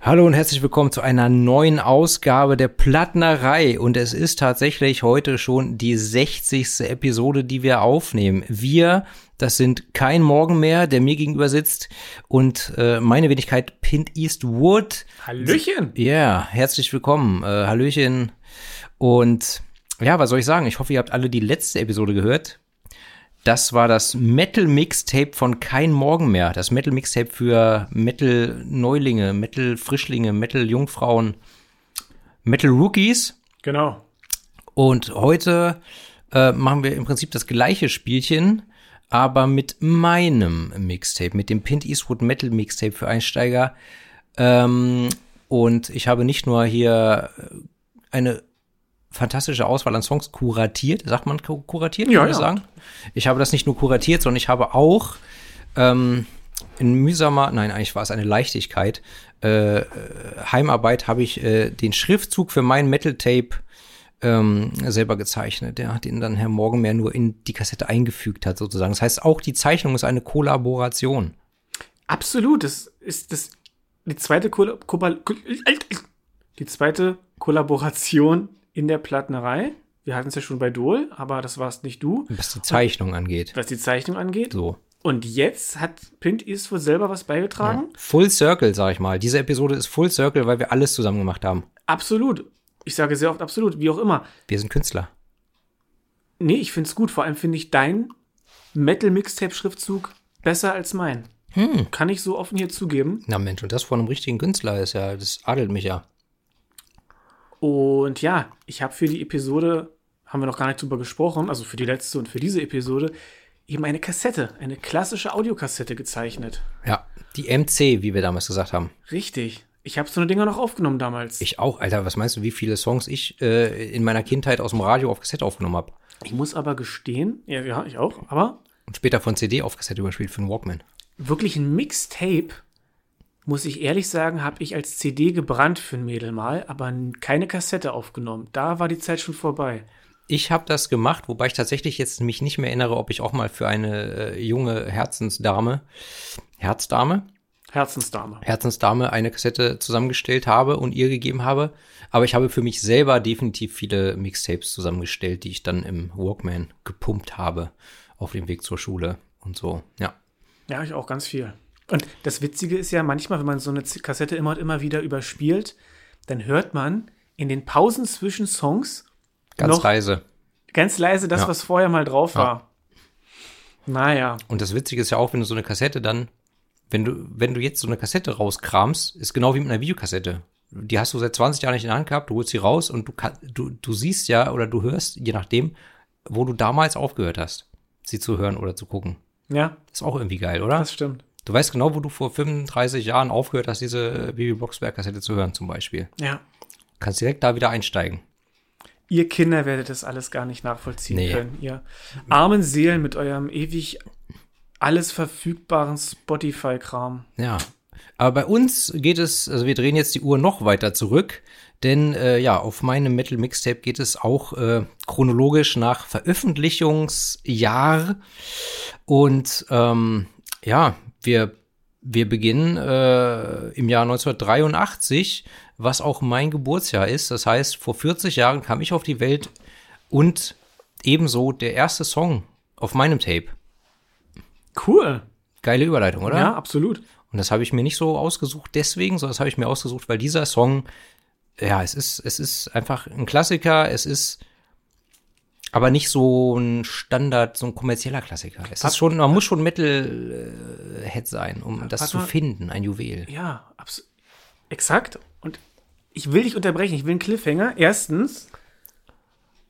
Hallo und herzlich willkommen zu einer neuen Ausgabe der Plattnerei. Und es ist tatsächlich heute schon die 60. Episode, die wir aufnehmen. Wir, das sind kein Morgen mehr, der mir gegenüber sitzt und äh, meine Wenigkeit Pint Eastwood. Hallöchen! Ja, yeah, herzlich willkommen. Äh, Hallöchen. Und ja, was soll ich sagen? Ich hoffe, ihr habt alle die letzte Episode gehört. Das war das Metal Mixtape von Kein Morgen mehr. Das Metal Mixtape für Metal Neulinge, Metal Frischlinge, Metal Jungfrauen, Metal Rookies. Genau. Und heute äh, machen wir im Prinzip das gleiche Spielchen, aber mit meinem Mixtape, mit dem Pint Eastwood Metal Mixtape für Einsteiger. Ähm, und ich habe nicht nur hier eine fantastische Auswahl an Songs kuratiert. Sagt man kuratiert, ja, kann ja. sagen? Ich habe das nicht nur kuratiert, sondern ich habe auch ähm, in mühsamer, nein, eigentlich war es eine Leichtigkeit, äh, Heimarbeit habe ich äh, den Schriftzug für mein Metal-Tape ähm, selber gezeichnet. Der hat ihn dann Herr Morgenmeer nur in die Kassette eingefügt hat, sozusagen. Das heißt, auch die Zeichnung ist eine Kollaboration. Absolut. Das ist das die zweite Kolla Kolla die zweite Kollaboration in der Plattnerei. Wir hatten es ja schon bei Dol, aber das warst nicht du. Was die Zeichnung angeht. Was die Zeichnung angeht. So. Und jetzt hat Pint Eastwood selber was beigetragen. Ja. Full Circle, sag ich mal. Diese Episode ist Full Circle, weil wir alles zusammen gemacht haben. Absolut. Ich sage sehr oft absolut, wie auch immer. Wir sind Künstler. Nee, ich find's gut. Vor allem finde ich dein Metal-Mixtape-Schriftzug besser als mein. Hm. Kann ich so offen hier zugeben. Na Mensch, und das von einem richtigen Künstler ist ja, das adelt mich ja. Und ja, ich habe für die Episode, haben wir noch gar nicht drüber gesprochen, also für die letzte und für diese Episode, eben eine Kassette, eine klassische Audiokassette gezeichnet. Ja, die MC, wie wir damals gesagt haben. Richtig. Ich habe so eine Dinger noch aufgenommen damals. Ich auch, Alter. Was meinst du, wie viele Songs ich äh, in meiner Kindheit aus dem Radio auf Kassette aufgenommen habe? Ich muss aber gestehen, ja, ja, ich auch, aber. Und später von CD auf Kassette überspielt für einen Walkman. Wirklich ein Mixtape, muss ich ehrlich sagen, habe ich als CD gebrannt für ein Mädel mal, aber keine Kassette aufgenommen. Da war die Zeit schon vorbei. Ich habe das gemacht, wobei ich tatsächlich jetzt mich nicht mehr erinnere, ob ich auch mal für eine äh, junge Herzensdame, Herzdame, Herzensdame. Herzensdame eine Kassette zusammengestellt habe und ihr gegeben habe. Aber ich habe für mich selber definitiv viele Mixtapes zusammengestellt, die ich dann im Walkman gepumpt habe auf dem Weg zur Schule und so. Ja. Ja, ich auch ganz viel. Und das Witzige ist ja manchmal, wenn man so eine Kassette immer und immer wieder überspielt, dann hört man in den Pausen zwischen Songs ganz leise. Ganz leise das, Ja. was vorher mal drauf Ja. war. Naja. Und das Witzige ist ja auch, wenn du so eine Kassette dann, wenn du, wenn du jetzt so eine Kassette rauskramst, ist genau wie mit einer Videokassette. Die hast du seit 20 Jahren nicht in der Hand gehabt, du holst sie raus und du, du, du siehst ja oder du hörst, je nachdem, wo du damals aufgehört hast, sie zu hören oder zu gucken. Ja, ist auch irgendwie geil, oder? das stimmt. Du weißt genau, wo du vor 35 Jahren aufgehört hast, diese Bibi Blocksberg-Kassette zu hören, zum Beispiel. Ja. Kannst direkt da wieder einsteigen. Ihr Kinder werdet das alles gar nicht nachvollziehen Nee. können. Ihr armen Seelen mit eurem ewig alles verfügbaren Spotify-Kram. Ja. Aber bei uns geht es, also wir drehen jetzt die Uhr noch weiter zurück, denn äh, ja, auf meinem Metal Mixtape geht es auch äh, chronologisch nach Veröffentlichungsjahr. Und ähm, ja, wir, wir beginnen äh, im Jahr 1983, was auch mein Geburtsjahr ist. Das heißt, vor 40 Jahren kam ich auf die Welt und ebenso der erste Song auf meinem Tape. Cool. Geile Überleitung, oder? Ja, absolut. Und das habe ich mir nicht so ausgesucht deswegen, sondern das habe ich mir ausgesucht, weil dieser Song, ja, es ist, es ist einfach ein Klassiker, es ist aber nicht so ein Standard, so ein kommerzieller Klassiker. Es ist schon, man muss schon Metal-Head sein, um das zu finden, ein Juwel. Ja, abs exakt. Und ich will dich unterbrechen, ich will einen Cliffhanger. Erstens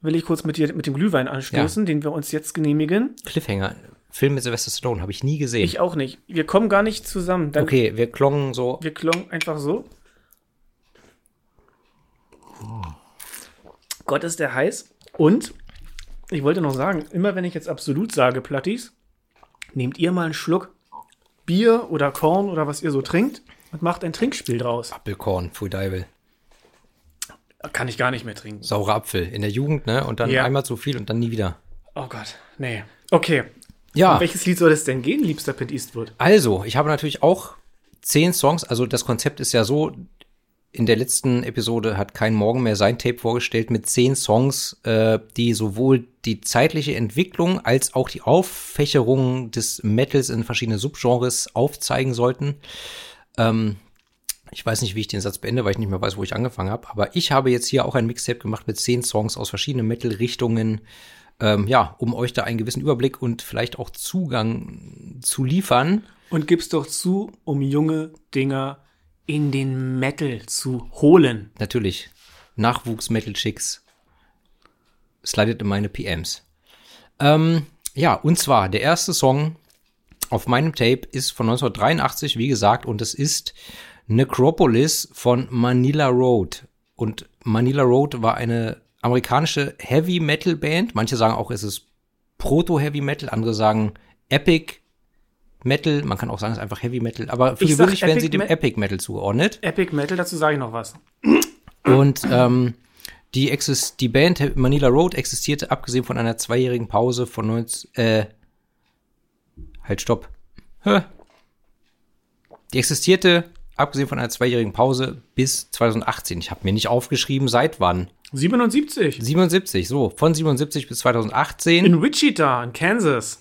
will ich kurz mit dir mit dem Glühwein anstoßen, den wir uns jetzt genehmigen. Cliffhanger, Film mit Sylvester Stallone, habe ich nie gesehen. Ich auch nicht. Wir kommen gar nicht zusammen. Dann okay, wir klongen so. Wir klongen einfach so. Gott ist der heiß. Und ich wollte noch sagen, immer wenn ich jetzt absolut sage, Plattis, nehmt ihr mal einen Schluck Bier oder Korn oder was ihr so trinkt und macht ein Trinkspiel draus. Apfelkorn, Full Deivel. Kann ich gar nicht mehr trinken. Saurer Apfel in der Jugend, ne? Und dann Ja. einmal zu viel und dann nie wieder. Oh Gott, nee. Okay. Ja. Um welches Lied soll es denn gehen, liebster Pint Eastwood? Also, ich habe natürlich auch zehn Songs, also das Konzept ist ja so, in der letzten Episode hat kein Morgen mehr sein Tape vorgestellt mit zehn Songs, äh, die sowohl die zeitliche Entwicklung als auch die Auffächerung des Metals in verschiedene Subgenres aufzeigen sollten. Ähm, ich weiß nicht, wie ich den Satz beende, weil ich nicht mehr weiß, wo ich angefangen habe. Aber ich habe jetzt hier auch ein Mixtape gemacht mit zehn Songs aus verschiedenen Metal-Richtungen. Ähm, ja, um euch da einen gewissen Überblick und vielleicht auch Zugang zu liefern. Und gib's doch zu, um junge Dinger in den Metal zu holen. Natürlich. Nachwuchs-Metal-Chicks. Slidet in meine PMs. Ähm, ja, und zwar der erste Song auf meinem Tape ist von 1983, wie gesagt, und es ist Necropolis von Manila Road. Und Manila Road war eine amerikanische Heavy Metal Band. Manche sagen auch, es ist Proto-Heavy Metal, andere sagen Epic Metal. Man kann auch sagen, es ist einfach Heavy Metal. Aber für gewöhnlich werden sie dem Me- Epic Metal zugeordnet. Epic Metal, dazu sage ich noch was. Und ähm, die, exist die Band Manila Road existierte, abgesehen von einer zweijährigen Pause von 19, äh, halt, stopp. Hä? Die existierte, abgesehen von einer zweijährigen Pause, bis 2018. Ich habe mir nicht aufgeschrieben, seit wann. 77. 77, so, von 77 bis 2018. In Wichita, in Kansas.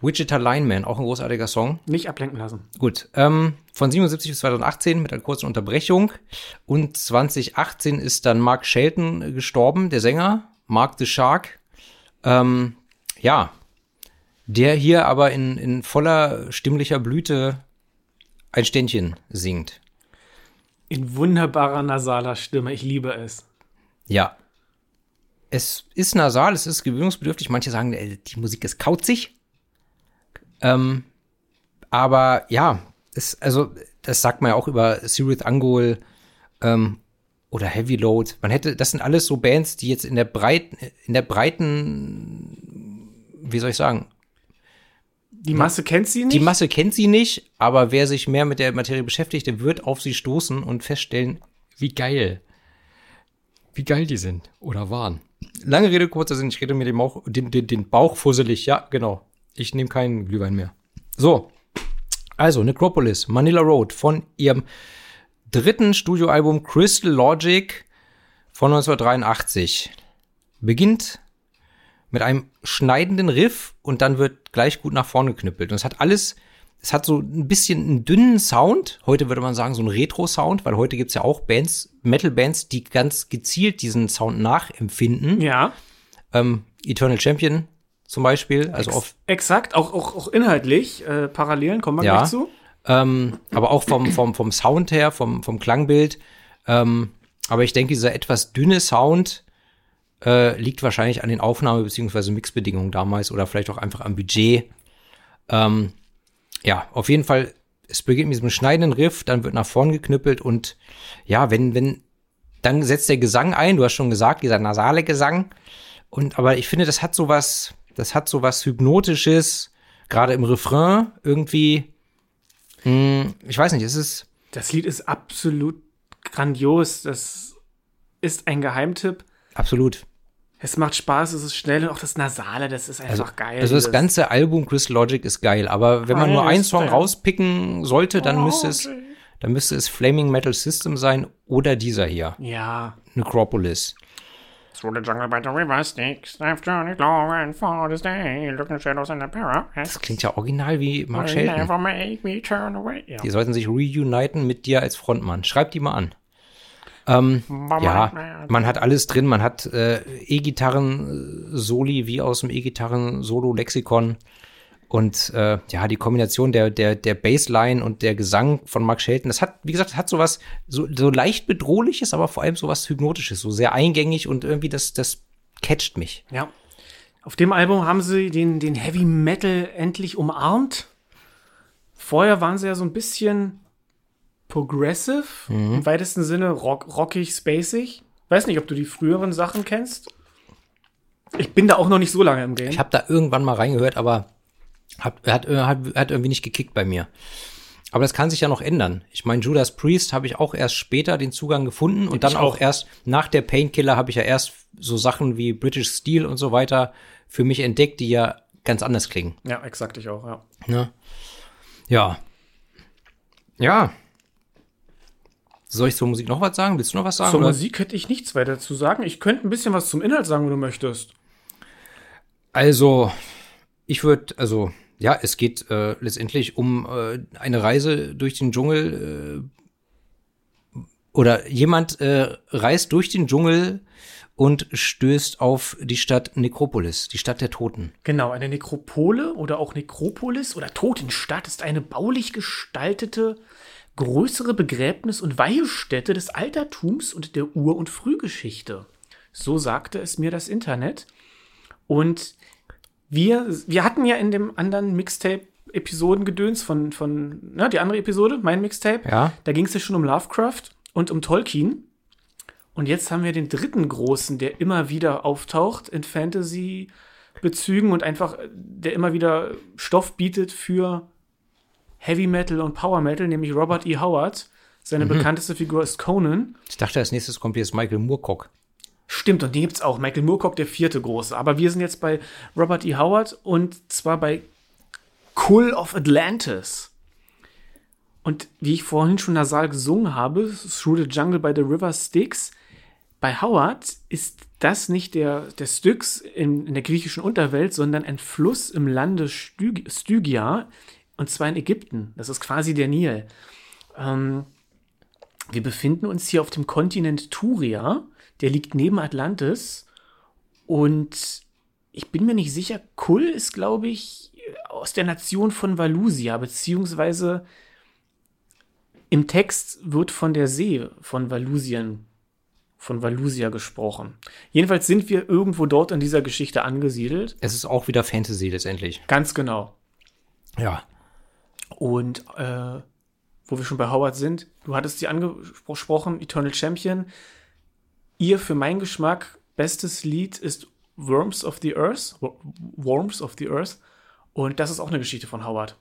Wichita Lineman, auch ein großartiger Song. Nicht ablenken lassen. Gut, ähm, von 77 bis 2018 mit einer kurzen Unterbrechung. Und 2018 ist dann Mark Shelton gestorben, der Sänger, Mark the Shark. Ähm, ja, der hier aber in, in voller stimmlicher Blüte ein Ständchen singt. In wunderbarer nasaler Stimme. Ich liebe es. Ja. Es ist nasal, es ist gewöhnungsbedürftig. Manche sagen, äh, die Musik ist kauzig. Ähm, aber ja, es, also, das sagt man ja auch über Sirith Angol ähm, oder Heavy Load. Man hätte, das sind alles so Bands, die jetzt in der breiten, in der breiten, wie soll ich sagen, Die Masse kennt sie nicht. die Masse kennt sie nicht, aber wer sich mehr mit der Materie beschäftigt, der wird auf sie stoßen und feststellen, wie geil. Wie geil die sind oder waren. Lange Rede, kurzer Sinn, ich rede mir den, Bauch, den, den, den Bauch fusselig. Ja, genau. Ich nehme keinen Glühwein mehr. So. Also, Necropolis, Manila Road von ihrem dritten Studioalbum Crystal Logic von 1983. Beginnt mit einem schneidenden Riff und dann wird gleich gut nach vorne geknüppelt. Und es hat alles, es hat so ein bisschen einen dünnen Sound. Heute würde man sagen, so ein Retro-Sound, weil heute gibt's ja auch Bands, Metal-Bands, die ganz gezielt diesen Sound nachempfinden. ja, Ähm, Eternal Champion zum Beispiel, also auf, exakt. Auch, auch, auch inhaltlich. Äh, Parallelen kommen wir Ja. gleich zu. ähm, aber auch vom, vom, vom Sound her, vom, vom Klangbild. Ähm, aber ich denke, dieser etwas dünne Sound äh, liegt wahrscheinlich an den Aufnahme- bzw. Mixbedingungen damals oder vielleicht auch einfach am Budget. Ähm, ja, auf jeden Fall, es beginnt mit diesem schneidenden Riff, dann wird nach vorn geknüppelt und ja, wenn, wenn, dann setzt der Gesang ein, du hast schon gesagt, dieser nasale Gesang. Und aber ich finde, das hat sowas, das hat sowas Hypnotisches, gerade im Refrain irgendwie. Hm, ich weiß nicht, es ist. Das Lied ist absolut grandios. Das ist ein Geheimtipp. Absolut. Es macht Spaß, es ist schnell und auch das Nasale, das ist einfach geil. Also das ganze Album Chris Logic ist geil, aber wenn man nur einen Song rauspicken sollte, dann müsste es, dann müsste es Flaming Metal System sein oder dieser hier, Ja. Necropolis. Through the jungle by the river Styx, I've journeyed long and far this day, looking shadows in the parapet. Das klingt ja original wie Mark Shelton. never make me turn away. Ja. Die sollten sich reuniten mit dir als Frontmann. Schreib die mal an. Ähm, ja, man hat alles drin. Man hat äh, E-Gitarren-Soli wie aus dem E-Gitarren-Solo-Lexikon. Und äh, ja, die Kombination der, der, der Bassline und der Gesang von Mark Shelton, das hat, wie gesagt, das hat sowas so, so leicht bedrohliches, aber vor allem sowas Hypnotisches, so sehr eingängig und irgendwie das, das catcht mich. Ja. Auf dem Album haben sie den, den Heavy Metal endlich umarmt. Vorher waren sie ja so ein bisschen progressive, im weitesten Sinne rock, rockig, spacig. Weiß nicht, ob du die früheren Sachen kennst. Ich bin da auch noch nicht so lange im Game. Ich habe da irgendwann mal reingehört, aber hat, hat, hat, hat irgendwie nicht gekickt bei mir. Aber das kann sich ja noch ändern. Ich meine, Judas Priest habe ich auch erst später den Zugang gefunden und dann auch. auch. erst nach der Painkiller habe ich ja erst so Sachen wie British Steel und so weiter für mich entdeckt, die ja ganz anders klingen. ja, exakt, ich auch, ja. Ne? Ja. Ja. Soll ich zur Musik noch was sagen? Willst du noch was sagen? Zur oder? Musik hätte ich nichts weiter zu sagen. Ich könnte ein bisschen was zum Inhalt sagen, wenn du möchtest. Also, ich würde, also, ja, es geht äh, letztendlich um äh, eine Reise durch den Dschungel äh, oder jemand äh, reist durch den Dschungel und stößt auf die Stadt Nekropolis, die Stadt der Toten. Genau, eine Nekropole oder auch Nekropolis oder Totenstadt ist eine baulich gestaltete, größere Begräbnis- und Weihstätte des Altertums und der Ur- und Frühgeschichte. So sagte es mir das Internet. Und wir, wir hatten ja in dem anderen Mixtape-Episodengedöns von, von, na, die andere Episode, mein Mixtape, Ja. da ging es ja schon um Lovecraft und um Tolkien. Und jetzt haben wir den dritten großen, der immer wieder auftaucht in Fantasy-Bezügen und einfach, der immer wieder Stoff bietet für Heavy Metal und Power Metal, nämlich Robert E. Howard. Seine bekannteste Figur ist Conan. Ich dachte, als nächstes kommt jetzt Michael Moorcock. Stimmt, und den gibt's auch. Michael Moorcock, der vierte große. Aber wir sind jetzt bei Robert E. Howard und zwar bei Kull of Atlantis. Und wie ich vorhin schon nasal gesungen habe, Through the Jungle by the River Styx, bei Howard ist das nicht der, der Styx in, in der griechischen Unterwelt, sondern ein Fluss im Lande Styg Stygia, und zwar in Ägypten. Das ist quasi der Nil. Ähm, wir befinden uns hier auf dem Kontinent Turia. Der liegt neben Atlantis. Und ich bin mir nicht sicher, Kull ist, glaube ich, aus der Nation von Valusia, beziehungsweise im Text wird von der See von Valusien, von Valusia gesprochen. Jedenfalls sind wir irgendwo dort in dieser Geschichte angesiedelt. Es ist auch wieder Fantasy letztendlich. Ganz genau. Ja. Und äh, wo wir schon bei Howard sind, du hattest sie angesprochen, Eternal Champion. Ihr für meinen Geschmack bestes Lied ist Worms of the Earth. Wo- Worms of the Earth. Und das ist auch eine Geschichte von Howard.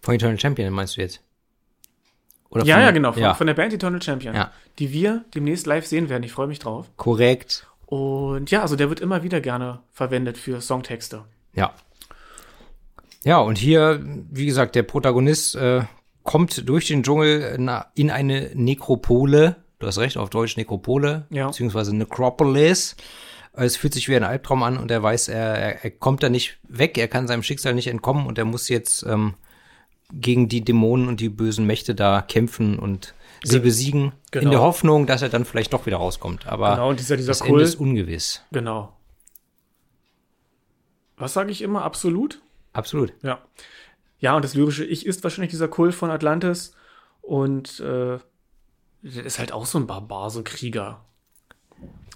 Von Eternal Champion meinst du jetzt? Oder Ja, von- ja, genau, von, ja, von der Band Eternal Champion. Ja. Die wir demnächst live sehen werden. Ich freue mich drauf. korrekt. Und ja, also der wird immer wieder gerne verwendet für Songtexte. Ja. Ja, und hier, wie gesagt, der Protagonist äh, kommt durch den Dschungel na, in eine Nekropole. Du hast recht, auf Deutsch Nekropole, Ja. beziehungsweise Necropolis. Es fühlt sich wie ein Albtraum an und er weiß, er, er, kommt da nicht weg, er kann seinem Schicksal nicht entkommen und er muss jetzt ähm, gegen die Dämonen und die bösen Mächte da kämpfen und sie besiegen, in Genau. der Hoffnung, dass er dann vielleicht doch wieder rauskommt. Aber Genau, und dieser, dieser das Ende Kult. ist ungewiss. Genau. Was sage ich immer? Absolut? Absolut. Ja. Ja, und das lyrische Ich ist wahrscheinlich dieser Kult von Atlantis. Und äh, der ist halt auch so ein Barbar, so ein Krieger.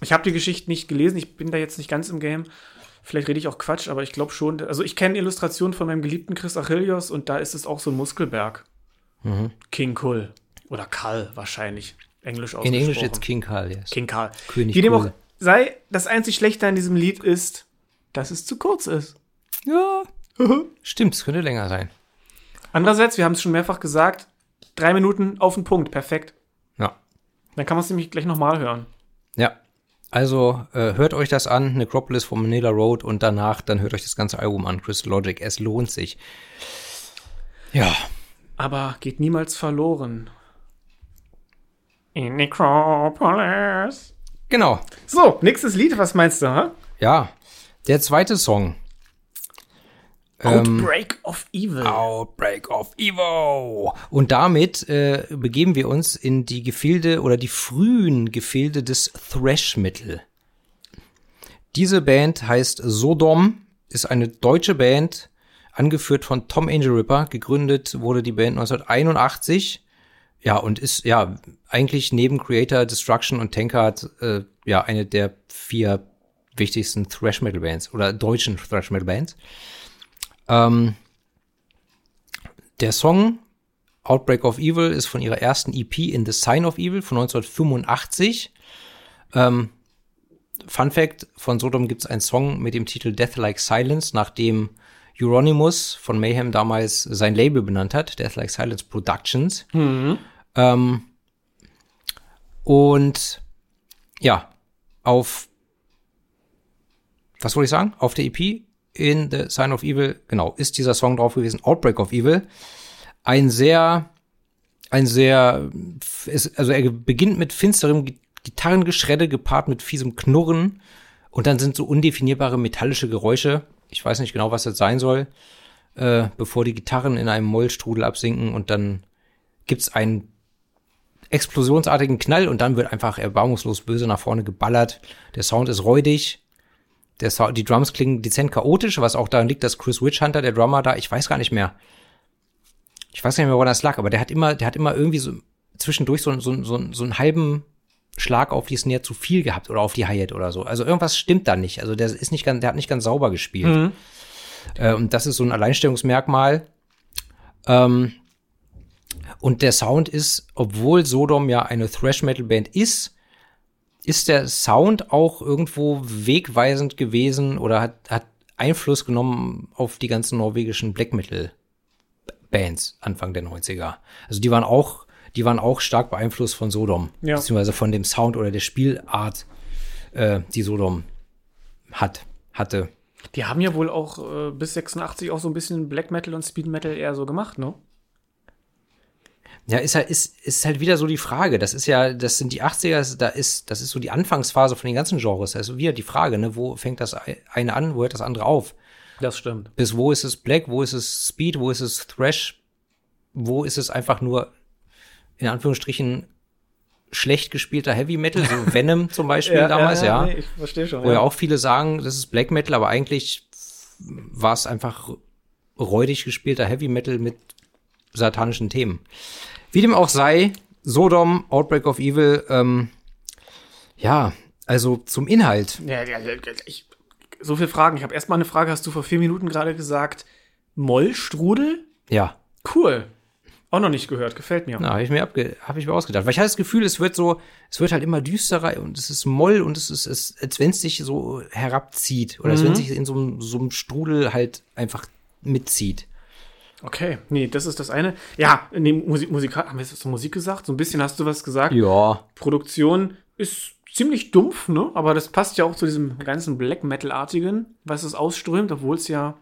Ich habe die Geschichte nicht gelesen, ich bin da jetzt nicht ganz im Game. Vielleicht rede ich auch Quatsch, aber ich glaube schon. Also ich kenne Illustrationen von meinem geliebten Chris Achillios und da ist es auch so ein Muskelberg. King Kull. Oder Kal wahrscheinlich. Englisch In ausgesprochen. Englisch jetzt King Karl, yes. King Karl. König Wie dem auch Kull. sei, das einzig Schlechte an diesem Lied ist, dass es zu kurz ist. Ja. Stimmt, es könnte länger sein. Andererseits, wir haben es schon mehrfach gesagt, drei Minuten auf den Punkt, perfekt. Dann kann man es nämlich gleich nochmal hören. Ja. Also äh, hört euch das an, Necropolis von Manila Road und danach dann hört euch das ganze Album an, Crystal Logic. Es lohnt sich. Ja. Aber geht niemals verloren. In Necropolis. Genau. So, nächstes Lied, was meinst du, ha? Ja. Der zweite Song. Ähm, Outbreak of Evil. Outbreak of Evo. Und damit äh, begeben wir uns in die Gefilde oder die frühen Gefilde des Thrash Metal. Diese Band heißt Sodom, ist eine deutsche Band, angeführt von Tom Angel Ripper. Gegründet wurde die Band 1981. Ja, und ist ja eigentlich neben Creator, Destruction und Tankard äh, ja eine der vier wichtigsten Thrash Metal Bands oder deutschen Thrash Metal Bands. Ähm, der Song Outbreak of Evil ist von ihrer ersten EP In the Sign of Evil von 1985. Ähm, Fun Fact, von Sodom gibt es einen Song mit dem Titel Death Like Silence, nachdem Euronymous von Mayhem damals sein Label benannt hat, Death Like Silence Productions. Ähm, und ja, auf was wollte ich sagen? Auf der EP in The Sign of Evil, genau, ist dieser Song drauf gewesen, Outbreak of Evil. Ein sehr ein sehr, also er beginnt mit finsterem Gi- Gitarrengeschredde gepaart mit fiesem Knurren und dann sind so undefinierbare metallische Geräusche. Ich weiß nicht genau, was das sein soll, äh, bevor die Gitarren in einem Mollstrudel absinken und dann gibt's einen explosionsartigen Knall und dann wird einfach erbarmungslos böse nach vorne geballert. Der Sound ist räudig. Der Sound, die Drums klingen dezent chaotisch, was auch daran liegt, dass Chris Witchhunter, der Drummer da, ich weiß gar nicht mehr. Ich weiß gar nicht mehr, woran das lag, aber der hat immer, der hat immer irgendwie so zwischendurch so, so, so, so einen halben Schlag auf die Snare zu viel gehabt oder auf die Hi-Hat oder so. Also irgendwas stimmt da nicht. Also der ist nicht ganz, der hat nicht ganz sauber gespielt. Äh, und das ist so ein Alleinstellungsmerkmal. Ähm, und der Sound ist, obwohl Sodom ja eine Thrash-Metal-Band ist, ist der Sound auch irgendwo wegweisend gewesen oder hat, hat Einfluss genommen auf die ganzen norwegischen Black Metal-Bands Anfang der 90er. Also die waren auch, die waren auch stark beeinflusst von Sodom, Ja. beziehungsweise von dem Sound oder der Spielart, äh, die Sodom hat, hatte. Die haben ja wohl auch äh, bis 86 auch so ein bisschen Black Metal und Speed Metal eher so gemacht, ne? Ja, ist halt, ist, ist halt wieder so die Frage. Das ist ja, das sind die 80er, da ist, das ist so die Anfangsphase von den ganzen Genres. Also wieder die Frage, ne, wo fängt das eine an, wo hört das andere auf? Das stimmt. Bis wo ist es Black, wo ist es Speed, wo ist es Thrash, wo ist es einfach nur, in Anführungsstrichen, schlecht gespielter Heavy Metal, so Venom zum Beispiel damals, ja. nee, ich verstehe schon. Wo ja auch viele sagen, das ist Black Metal, aber eigentlich war es einfach räudig gespielter Heavy Metal mit satanischen Themen. Wie dem auch sei, Sodom, Outbreak of Evil, ähm, ja, also zum Inhalt. Ja, ja, ja, ich, so viele Fragen. Ich habe erstmal eine Frage, hast du vor vier Minuten gerade gesagt, Mollstrudel? Ja, Cool. Auch noch nicht gehört, gefällt mir. na, habe ich mir abge habe ich mir ausgedacht. Weil ich hatte das Gefühl, es wird so, es wird halt immer düsterer und es ist Moll und es ist, es, als wenn es sich so herabzieht oder als wenn es sich in so, so einem Strudel halt einfach mitzieht. Okay, nee, das ist das eine. Ja, nee, Musik, Musik, haben wir jetzt was zur Musik gesagt? So ein bisschen hast du was gesagt. Ja, Produktion ist ziemlich dumpf, ne? Aber das passt ja auch zu diesem ganzen Black Metal-artigen, was es ausströmt, obwohl es ja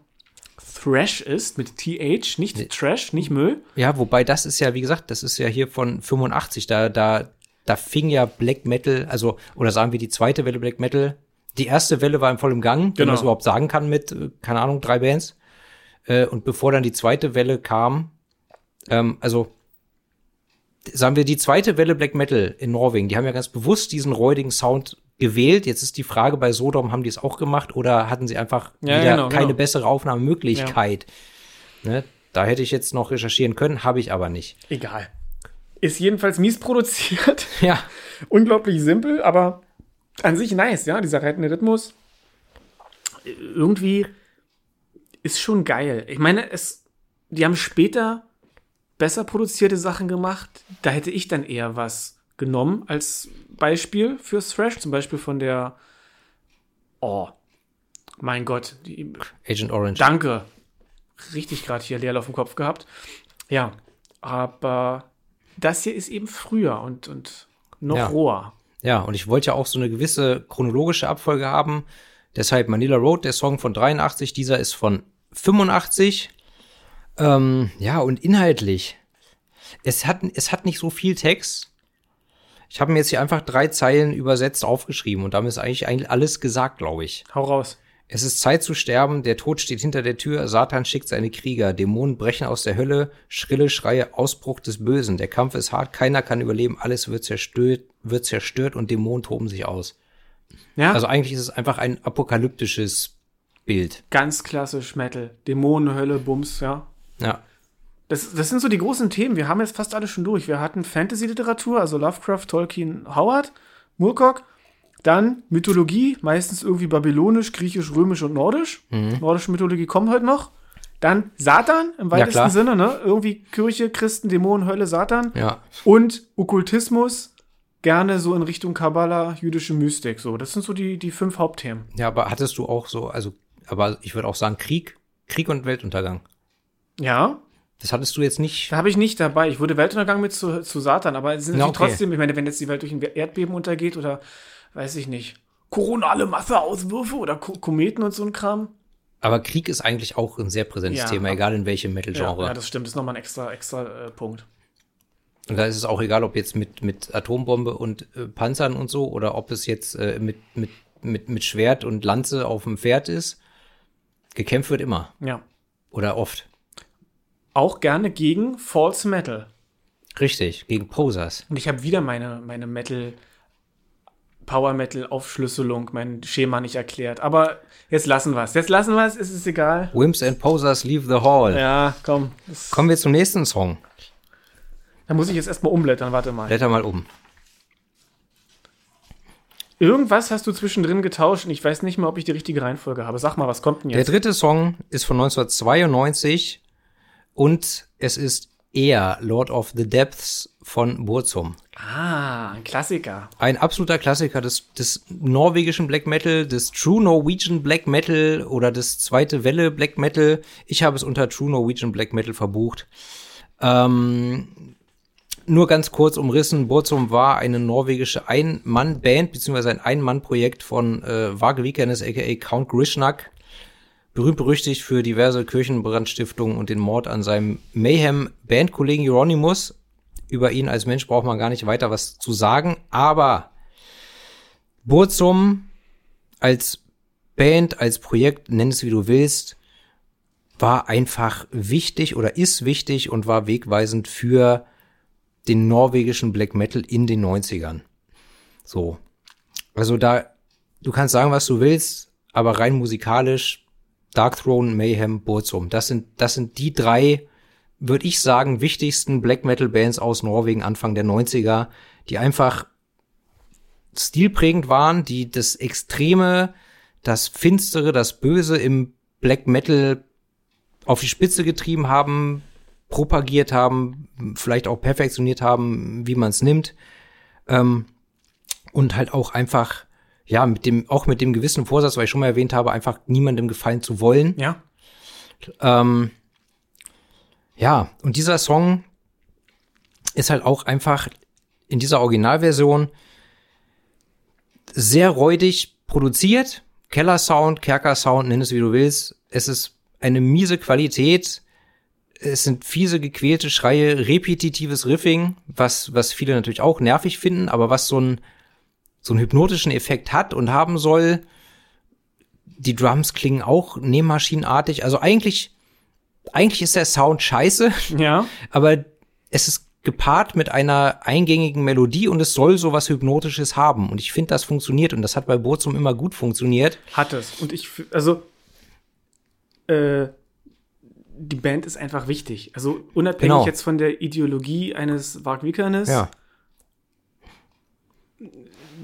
Thrash ist mit TH, nicht Trash, nicht Müll. Ja, wobei das ist ja, wie gesagt, das ist ja hier von 85, da, da, da fing ja Black Metal, also, oder sagen wir die zweite Welle Black Metal. Die erste Welle war im vollen Gang, wenn Genau. man das überhaupt sagen kann mit, äh, keine Ahnung, drei Bands. Äh, und bevor dann die zweite Welle kam, ähm, also, sagen wir, die zweite Welle Black Metal in Norwegen, die haben ja ganz bewusst diesen räudigen Sound gewählt. Jetzt ist die Frage, bei Sodom haben die es auch gemacht oder hatten sie einfach Ja, wieder genau, keine genau. bessere Aufnahmemöglichkeit? Ne? Da hätte ich jetzt noch recherchieren können, habe ich aber nicht. Egal. Ist jedenfalls mies produziert. Ja, Unglaublich simpel, aber an sich nice, ja, dieser reitende Rhythmus. Irgendwie ist schon geil. Ich meine, es, die haben später besser produzierte Sachen gemacht. Da hätte ich dann eher was genommen als Beispiel fürs Thrash, zum Beispiel von der, oh, mein Gott, die, Agent Orange. Danke. Richtig gerade hier Leerlauf im Kopf gehabt. Ja, aber das hier ist eben früher und, und noch Ja. roher. Ja, und ich wollte ja auch so eine gewisse chronologische Abfolge haben. Deshalb Manila Road, der Song von 83, dieser ist von 85. Ähm, ja, und inhaltlich. Es hat, es hat nicht so viel Text. Ich habe mir jetzt hier einfach drei Zeilen übersetzt aufgeschrieben und damit ist eigentlich, eigentlich alles gesagt, glaube ich. Hau raus. Es ist Zeit zu sterben, der Tod steht hinter der Tür, Satan schickt seine Krieger, Dämonen brechen aus der Hölle, schrille Schreie, Ausbruch des Bösen, der Kampf ist hart, keiner kann überleben, alles wird zerstört, wird zerstört und Dämonen toben sich aus. Ja, Also eigentlich ist es einfach ein apokalyptisches Bild. ganz klassisch Metal. Dämonen, Hölle, Bums, ja. Ja. Das, das sind so die großen Themen. Wir haben jetzt fast alle schon durch. Wir hatten Fantasy-Literatur, also Lovecraft, Tolkien, Howard, Moorcock. Dann Mythologie, meistens irgendwie babylonisch, griechisch, römisch und nordisch. Nordische Mythologie kommt heute noch. Dann Satan im weitesten klar. Sinne, ne? Irgendwie Kirche, Christen, Dämonen, Hölle, Satan. Ja. Und Okkultismus, gerne so in Richtung Kabbala, jüdische Mystik. So, das sind so die, die fünf Hauptthemen. Ja, aber hattest du auch so, also, aber ich würde auch sagen Krieg, Krieg und Weltuntergang. Ja, Das hattest du jetzt nicht. da habe ich nicht dabei. Ich würde Weltuntergang mit zu, zu Satan, aber es sind Ja, okay. trotzdem, ich meine, wenn jetzt die Welt durch ein Erdbeben untergeht oder weiß ich nicht, koronale Masseauswürfe oder Ko Kometen und so ein Kram. Aber Krieg ist eigentlich auch ein sehr präsentes Ja. Thema, egal in welchem Ja, Metal-Genre. ja, das stimmt. Das ist nochmal ein extra, extra äh, Punkt. Und da ist es auch egal, ob jetzt mit, mit Atombombe und äh, Panzern und so oder ob es jetzt äh, mit, mit, mit, mit Schwert und Lanze auf dem Pferd ist. Gekämpft wird immer. Ja. Oder oft. Auch gerne gegen False Metal. Richtig, gegen Posers. Und ich habe wieder meine, meine Metal, Power Metal Aufschlüsselung, mein Schema nicht erklärt. Aber jetzt lassen wir es. Jetzt lassen wir es, es ist egal. Wimps and Posers leave the hall. Ja, komm. Kommen wir zum nächsten Song. da muss ich jetzt erstmal umblättern, warte mal. Blätter mal um. Irgendwas hast du zwischendrin getauscht und ich weiß nicht mehr, ob ich die richtige Reihenfolge habe. Sag mal, was kommt denn Der jetzt? dritte Song ist von 1992 und es ist eher Lord of the Depths von Burzum. Ah, ein Klassiker. Ein absoluter Klassiker des, des norwegischen Black Metal, des True Norwegian Black Metal oder des zweite Welle Black Metal. Ich habe es unter True Norwegian Black Metal verbucht. Ähm, nur ganz kurz umrissen, Burzum war eine norwegische Ein-Mann-Band, beziehungsweise ein Ein-Mann-Projekt von äh, Vage Vikernes, aka Count Grishnak. Berühmt berüchtigt für diverse Kirchenbrandstiftungen und den Mord an seinem Mayhem-Bandkollegen Euronymous. Über ihn als Mensch braucht man gar nicht weiter was zu sagen, aber Burzum als Band, als Projekt, nenn es wie du willst, war einfach wichtig oder ist wichtig und war wegweisend für den norwegischen Black Metal in den 90ern. So. Also da, du kannst sagen, was du willst, aber rein musikalisch, Dark Throne, Mayhem, Burzum, das sind, das sind die drei, würde ich sagen, wichtigsten Black Metal Bands aus Norwegen Anfang der 90er, die einfach stilprägend waren, die das Extreme, das Finstere, das Böse im Black Metal auf die Spitze getrieben haben, propagiert haben, vielleicht auch perfektioniert haben, wie man es nimmt. Ähm, und halt auch einfach, ja, mit dem, auch mit dem gewissen Vorsatz, weil ich schon mal erwähnt habe, einfach niemandem gefallen zu wollen. Ja. Ähm, ja, und dieser Song ist halt auch einfach in dieser Originalversion sehr räudig produziert. Keller-Sound, Kerker-Sound, nenn es wie du willst. Es ist eine miese Qualität. Es sind fiese, gequälte Schreie, repetitives Riffing, was, was viele natürlich auch nervig finden, aber was so ein, so einen hypnotischen Effekt hat und haben soll. Die Drums klingen auch nähmaschinenartig. Also eigentlich, eigentlich ist der Sound scheiße, Ja. aber es ist gepaart mit einer eingängigen Melodie und es soll so was Hypnotisches haben. Und ich finde, das funktioniert und das hat bei Burzum immer gut funktioniert. Hat es. Und ich, also, äh, die Band ist einfach wichtig. Also unabhängig Genau. jetzt von der Ideologie eines Varg Vikernes.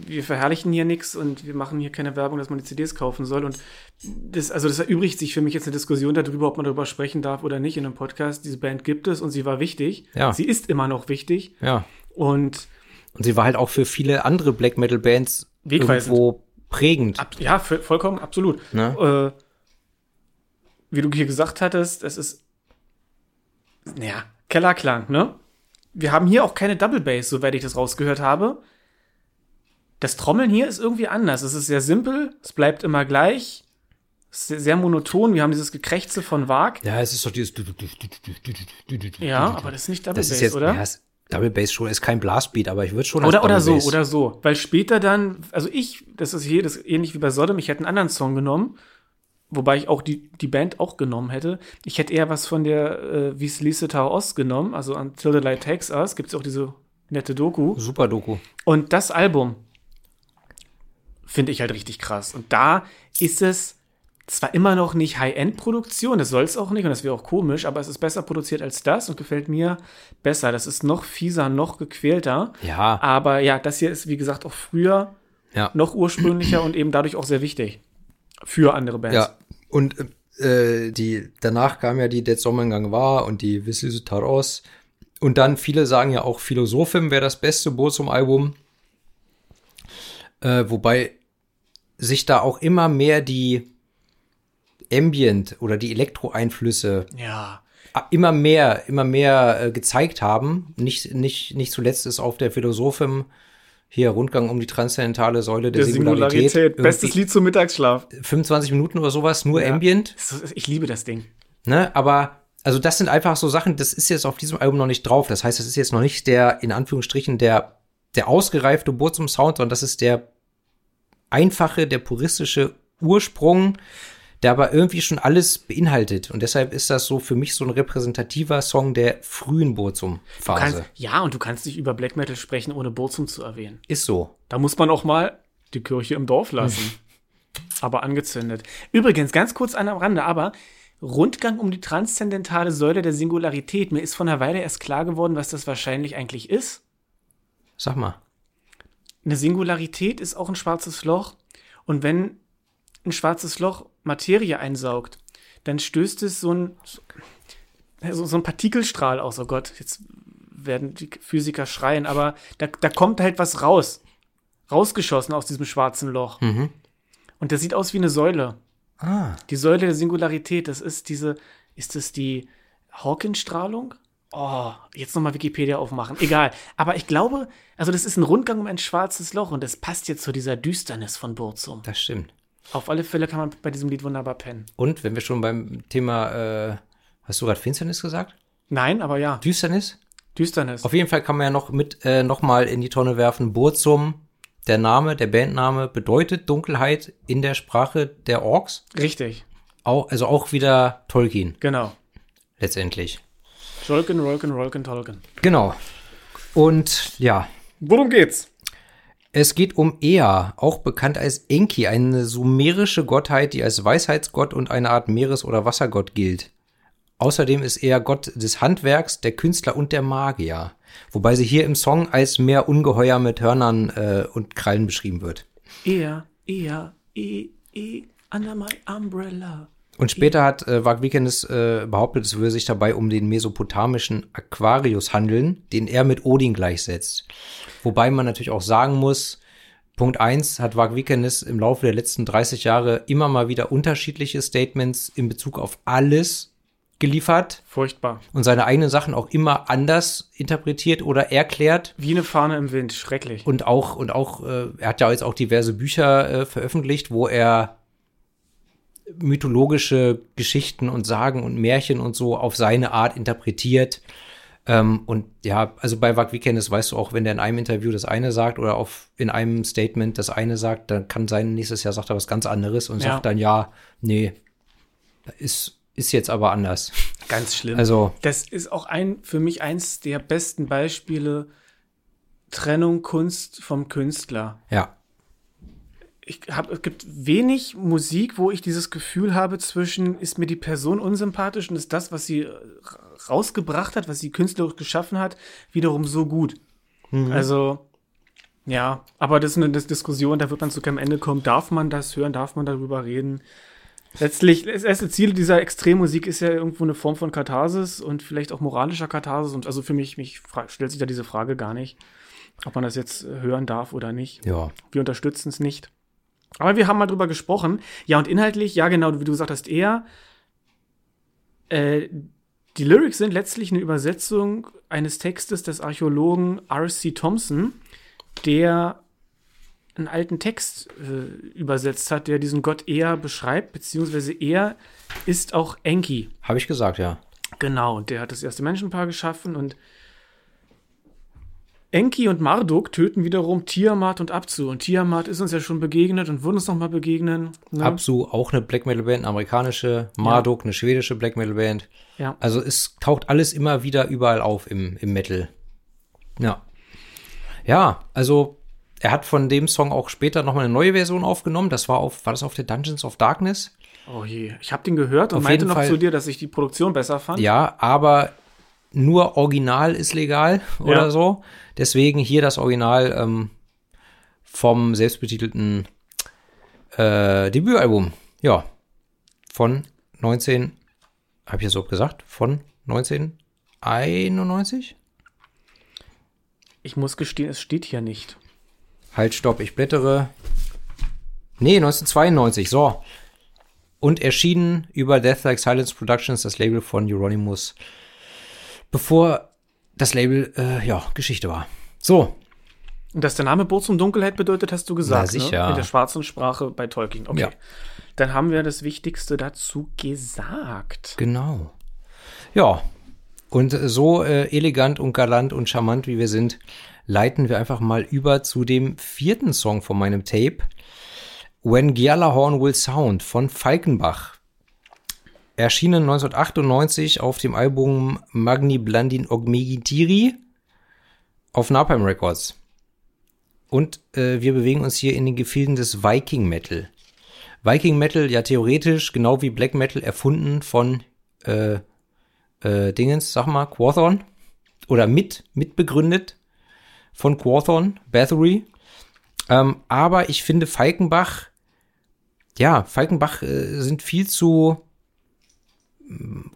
Wir verherrlichen hier nichts und wir machen hier keine Werbung, dass man die CDs kaufen soll. Und das, also das erübrigt sich für mich jetzt eine Diskussion darüber, ob man darüber sprechen darf oder nicht in einem Podcast. Diese Band gibt es und sie war wichtig. Ja. Sie ist immer noch wichtig. Ja. Und Und sie war halt auch für viele andere Black Metal Bands irgendwo prägend. Ab, ja, voll- vollkommen, absolut. Ne? Äh, wie du hier gesagt hattest, es ist, naja, Kellerklang, ne? Wir haben hier auch keine Double Bass, soweit ich das rausgehört habe. Das Trommeln hier ist irgendwie anders. Es ist sehr simpel, es bleibt immer gleich, es ist sehr, monoton. Wir haben dieses Gekrächze von Wag. Ja, es ist doch dieses. Ja, aber das ist nicht Double Das Bass, jetzt, oder? Ja, Double Bass schon ist kein Blastbeat, aber ich würde schon Oder, oder so, Bass- oder so. Weil später dann, also ich, das ist hier, das ähnlich wie bei Sodom, ich hätte einen anderen Song genommen, wobei ich auch die, die Band auch genommen hätte. Ich hätte eher was von der äh, Wie Tau Ost genommen, also Until the Light Takes Us, gibt es auch diese nette Doku. Super Doku. Und das Album finde ich halt richtig krass. Und da ist es zwar immer noch nicht High-End-Produktion, das soll es auch nicht und das wäre auch komisch, aber es ist besser produziert als das und gefällt mir besser. Das ist noch fieser, noch gequälter. Ja, Aber ja, das hier ist, wie gesagt, auch früher ja. noch ursprünglicher und eben dadurch auch sehr wichtig für andere Bands. Ja, und äh, die danach kam ja die Dead Sommergang war und die Wisselse Taros. Und dann viele sagen ja auch Philosophim wäre das beste Burzum-Album. Äh, wobei sich da auch immer mehr die Ambient oder die Elektro-Einflüsse Ja. immer mehr, immer mehr äh, gezeigt haben. Nicht, nicht, nicht zuletzt ist auf der Philosophim hier Rundgang um die transzendentale Säule der, Der Singularität. Singularität. Bestes Lied zum Mittagsschlaf. 25 Minuten oder sowas, nur Ja. Ambient. Ich liebe das Ding. Ne? Aber also das sind einfach so Sachen, das ist jetzt auf diesem Album noch nicht drauf. Das heißt, das ist jetzt noch nicht der, in Anführungsstrichen, der, der ausgereifte Burzum-Sound, sondern das ist der einfache, der puristische Ursprung, der aber irgendwie schon alles beinhaltet. Und deshalb ist das so für mich so ein repräsentativer Song der frühen Burzum-Phase. ja, und du kannst nicht über Black Metal sprechen, ohne Burzum zu erwähnen. Ist so. Da muss man auch mal die Kirche im Dorf lassen. aber angezündet. Übrigens, ganz kurz an am Rande, aber Rundgang um die transzendentale Säule der Singularität. Mir ist vor einer Weile erst klar geworden, was das wahrscheinlich eigentlich ist. Sag mal. Eine Singularität ist auch ein schwarzes Loch. Und wenn ein schwarzes Loch Materie einsaugt, dann stößt es so ein, so, so ein Partikelstrahl aus. Oh Gott, jetzt werden die Physiker schreien, aber da, da kommt halt was raus. Rausgeschossen aus diesem schwarzen Loch. Und das sieht aus wie eine Säule. Ah. Die Säule der Singularität, das ist diese, ist das die Hawking-Strahlung? Oh, jetzt nochmal Wikipedia aufmachen. Egal. Aber ich glaube, also das ist ein Rundgang um ein schwarzes Loch und das passt jetzt zu dieser Düsternis von Burzum. Das stimmt. Auf alle Fälle kann man bei diesem Lied wunderbar pennen. Und wenn wir schon beim Thema, äh, hast du gerade Finsternis gesagt? Nein, aber ja, Düsternis? Düsternis. Auf jeden Fall kann man ja noch mit äh, noch mal in die Tonne werfen. Burzum, der Name, der Bandname bedeutet Dunkelheit in der Sprache der Orks. Richtig, Auch, also auch wieder Tolkien genau. letztendlich. Rolken, Rolken, Rolken, Tolken. Genau. Und ja, Worum geht's? Es geht um Ea, auch bekannt als Enki, eine sumerische Gottheit, die als Weisheitsgott und eine Art Meeres- oder Wassergott gilt. Außerdem ist er Gott des Handwerks, der Künstler und der Magier. Wobei sie hier im Song als mehr Ungeheuer mit Hörnern äh, und Krallen beschrieben wird. Er, er, e, e, under my umbrella. Und später hat äh, Vag Vikernes äh, behauptet, es würde sich dabei um den mesopotamischen Aquarius handeln, den er mit Odin gleichsetzt. Wobei man natürlich auch sagen muss, Punkt eins hat Vag Vikernes im Laufe der letzten 30 Jahre immer mal wieder unterschiedliche Statements in Bezug auf alles geliefert Furchtbar. und seine eigenen Sachen auch immer anders interpretiert oder erklärt. Wie eine Fahne im Wind. Schrecklich. Und auch, und auch, äh, er hat ja jetzt auch diverse Bücher äh, veröffentlicht, wo er mythologische Geschichten und Sagen und Märchen und so auf seine Art interpretiert. Ähm, und ja, also bei Vag Vikernes weißt du auch, wenn der in einem Interview das eine sagt oder auf, in einem Statement das eine sagt, dann kann sein, nächstes Jahr sagt er was ganz anderes und Ja. sagt dann, ja, nee, ist, ist jetzt aber anders. Ganz schlimm. Also, Das ist auch ein, für mich eins der besten Beispiele Trennung Kunst vom Künstler. ja, Ich hab, es gibt wenig Musik, wo ich dieses Gefühl habe zwischen, ist mir die Person unsympathisch und ist das, was sie äh, rausgebracht hat, was sie künstlerisch geschaffen hat, wiederum so gut. Also, ja, aber das ist eine Dis- Diskussion, da wird man zu keinem Ende kommen. Darf man das hören? Darf man darüber reden? Letztlich, das erste Ziel dieser Extremmusik ist ja irgendwo eine Form von Katharsis und vielleicht auch moralischer Katharsis. Und also für mich, mich stellt sich da diese Frage gar nicht, ob man das jetzt hören darf oder nicht. ja. Wir unterstützen es nicht. Aber wir haben mal drüber gesprochen. Ja, und inhaltlich, ja, genau, wie du gesagt hast, eher. Äh, die Lyrics sind letztlich eine Übersetzung eines Textes des Archäologen R.C. Thompson, der einen alten Text äh, übersetzt hat, der diesen Gott eher beschreibt, beziehungsweise er ist auch Enki. Habe ich gesagt, ja. Genau, und der hat das erste Menschenpaar geschaffen und Enki und Marduk töten wiederum Tiamat und Abzu. Und Tiamat ist uns ja schon begegnet und wird uns noch mal begegnen. Ne? Absu, auch eine Black Metal Band, eine amerikanische, Marduk, eine schwedische Black Metal Band. Ja. Also es taucht alles immer wieder überall auf im, im Metal. Ja. Ja, also er hat von dem Song auch später nochmal eine neue Version aufgenommen. Das war auf, war das auf der Dungeons of Darkness? Oh je, ich habe den gehört und Auf meinte noch Fall. zu dir, dass ich die Produktion besser fand. Ja, aber nur Original ist legal oder Ja. so. Deswegen hier das Original ähm, vom selbstbetitelten äh, Debütalbum. Ja, von 19, habe ich jetzt so gesagt, von 1991? Ich muss gestehen, es steht hier nicht. Halt, stopp, ich blättere. Nee, 1992, so. Und erschienen über Death Like Silence Productions, das Label von Euronymous, bevor das Label, äh, ja, Geschichte war. So, Und dass der Name Burzum Dunkelheit bedeutet, hast du gesagt. Na, sicher. Ne? In der schwarzen Sprache bei Tolkien. Okay. Ja. Dann haben wir das Wichtigste dazu gesagt. genau. Ja, und so äh, elegant und galant und charmant wie wir sind, leiten wir einfach mal über zu dem vierten Song von meinem Tape. When Gialahorn Will Sound von Falkenbach. Erschienen 1998 auf dem Album Magni Blandin Ogmegitiri auf Napalm Records. Und äh, wir bewegen uns hier in den Gefilden des Viking Metal. Viking Metal, ja theoretisch, genau wie Black Metal, erfunden von äh, äh, Dingens, sag mal, Quathorn. Oder mit, mitbegründet von Quathorn, Bathory. Ähm, aber ich finde Falkenbach, ja, Falkenbach äh, sind viel zu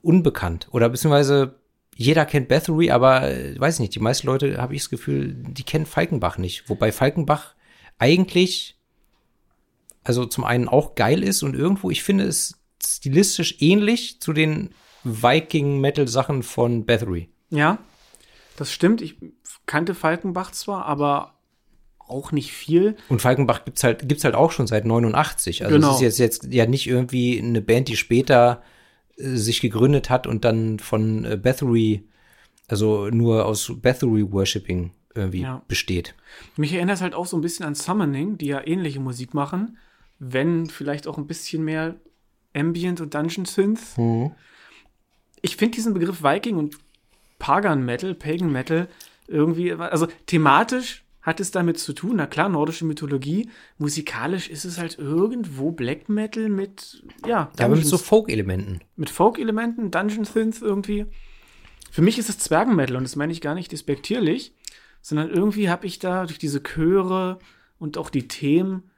unbekannt. Oder beziehungsweise jeder kennt Bathory, aber äh, weiß nicht, die meisten Leute, habe ich das Gefühl, die kennen Falkenbach nicht. Wobei Falkenbach eigentlich, also zum einen auch geil ist und irgendwo, ich finde es stilistisch ähnlich zu den Viking-Metal-Sachen von Bathory. Ja, das stimmt. Ich kannte Falkenbach zwar, aber auch nicht viel. Und Falkenbach gibt's halt, gibt's halt auch schon seit 89. Also Genau. es ist jetzt, jetzt ja nicht irgendwie eine Band, die später sich gegründet hat und dann von äh, Bathory, also nur aus Bathory-Worshipping irgendwie Ja. besteht. Mich erinnert es halt auch so ein bisschen an Summoning, die ja ähnliche Musik machen, wenn vielleicht auch ein bisschen mehr Ambient und Dungeon Synth. Ich finde diesen Begriff Viking und Pagan Metal, Pagan Metal irgendwie, also thematisch hat es damit zu tun, na klar, nordische Mythologie, musikalisch ist es halt irgendwo Black Metal mit, ja, Ja, aber mit so Folk-Elementen. mit Folk-Elementen, Dungeon Synth irgendwie. Für mich ist es Zwergenmetal und das meine ich gar nicht despektierlich, sondern irgendwie habe ich da durch diese Chöre und auch die Themen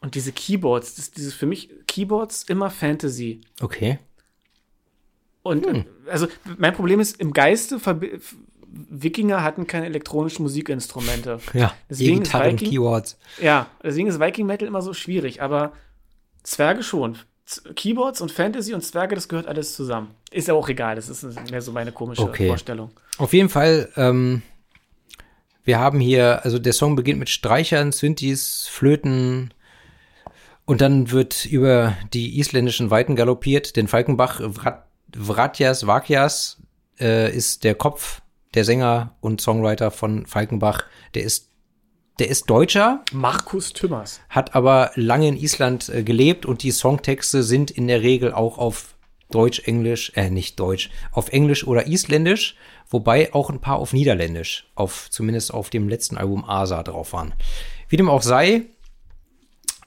und diese Keyboards, das, dieses für mich Keyboards immer Fantasy. Okay. Und Hm. also mein Problem ist im Geiste Wikinger hatten keine elektronischen Musikinstrumente. Ja, Deswegen ist Viking- Keywords. Ja, deswegen ist Viking Metal immer so schwierig, aber Zwerge schon. Z Keyboards und Fantasy und Zwerge, das gehört alles zusammen. Ist ja auch egal, das ist mehr so meine komische Okay. Vorstellung. Auf jeden Fall, ähm, wir haben hier, also der Song beginnt mit Streichern, Synthes, Flöten und dann wird über die isländischen Weiten galoppiert. Denn Falkenbach, Vrat, Vratjas Vakjas äh, ist der Kopf, der Sänger und Songwriter von Falkenbach. Der ist, der ist Deutscher, Markus Tümmers. hat aber lange in Island äh, gelebt und die Songtexte sind in der Regel auch auf Deutsch, Englisch, äh, nicht Deutsch, auf Englisch oder Isländisch, wobei auch ein paar auf Niederländisch, auf, zumindest auf dem letzten Album Asa drauf waren. Wie dem auch sei,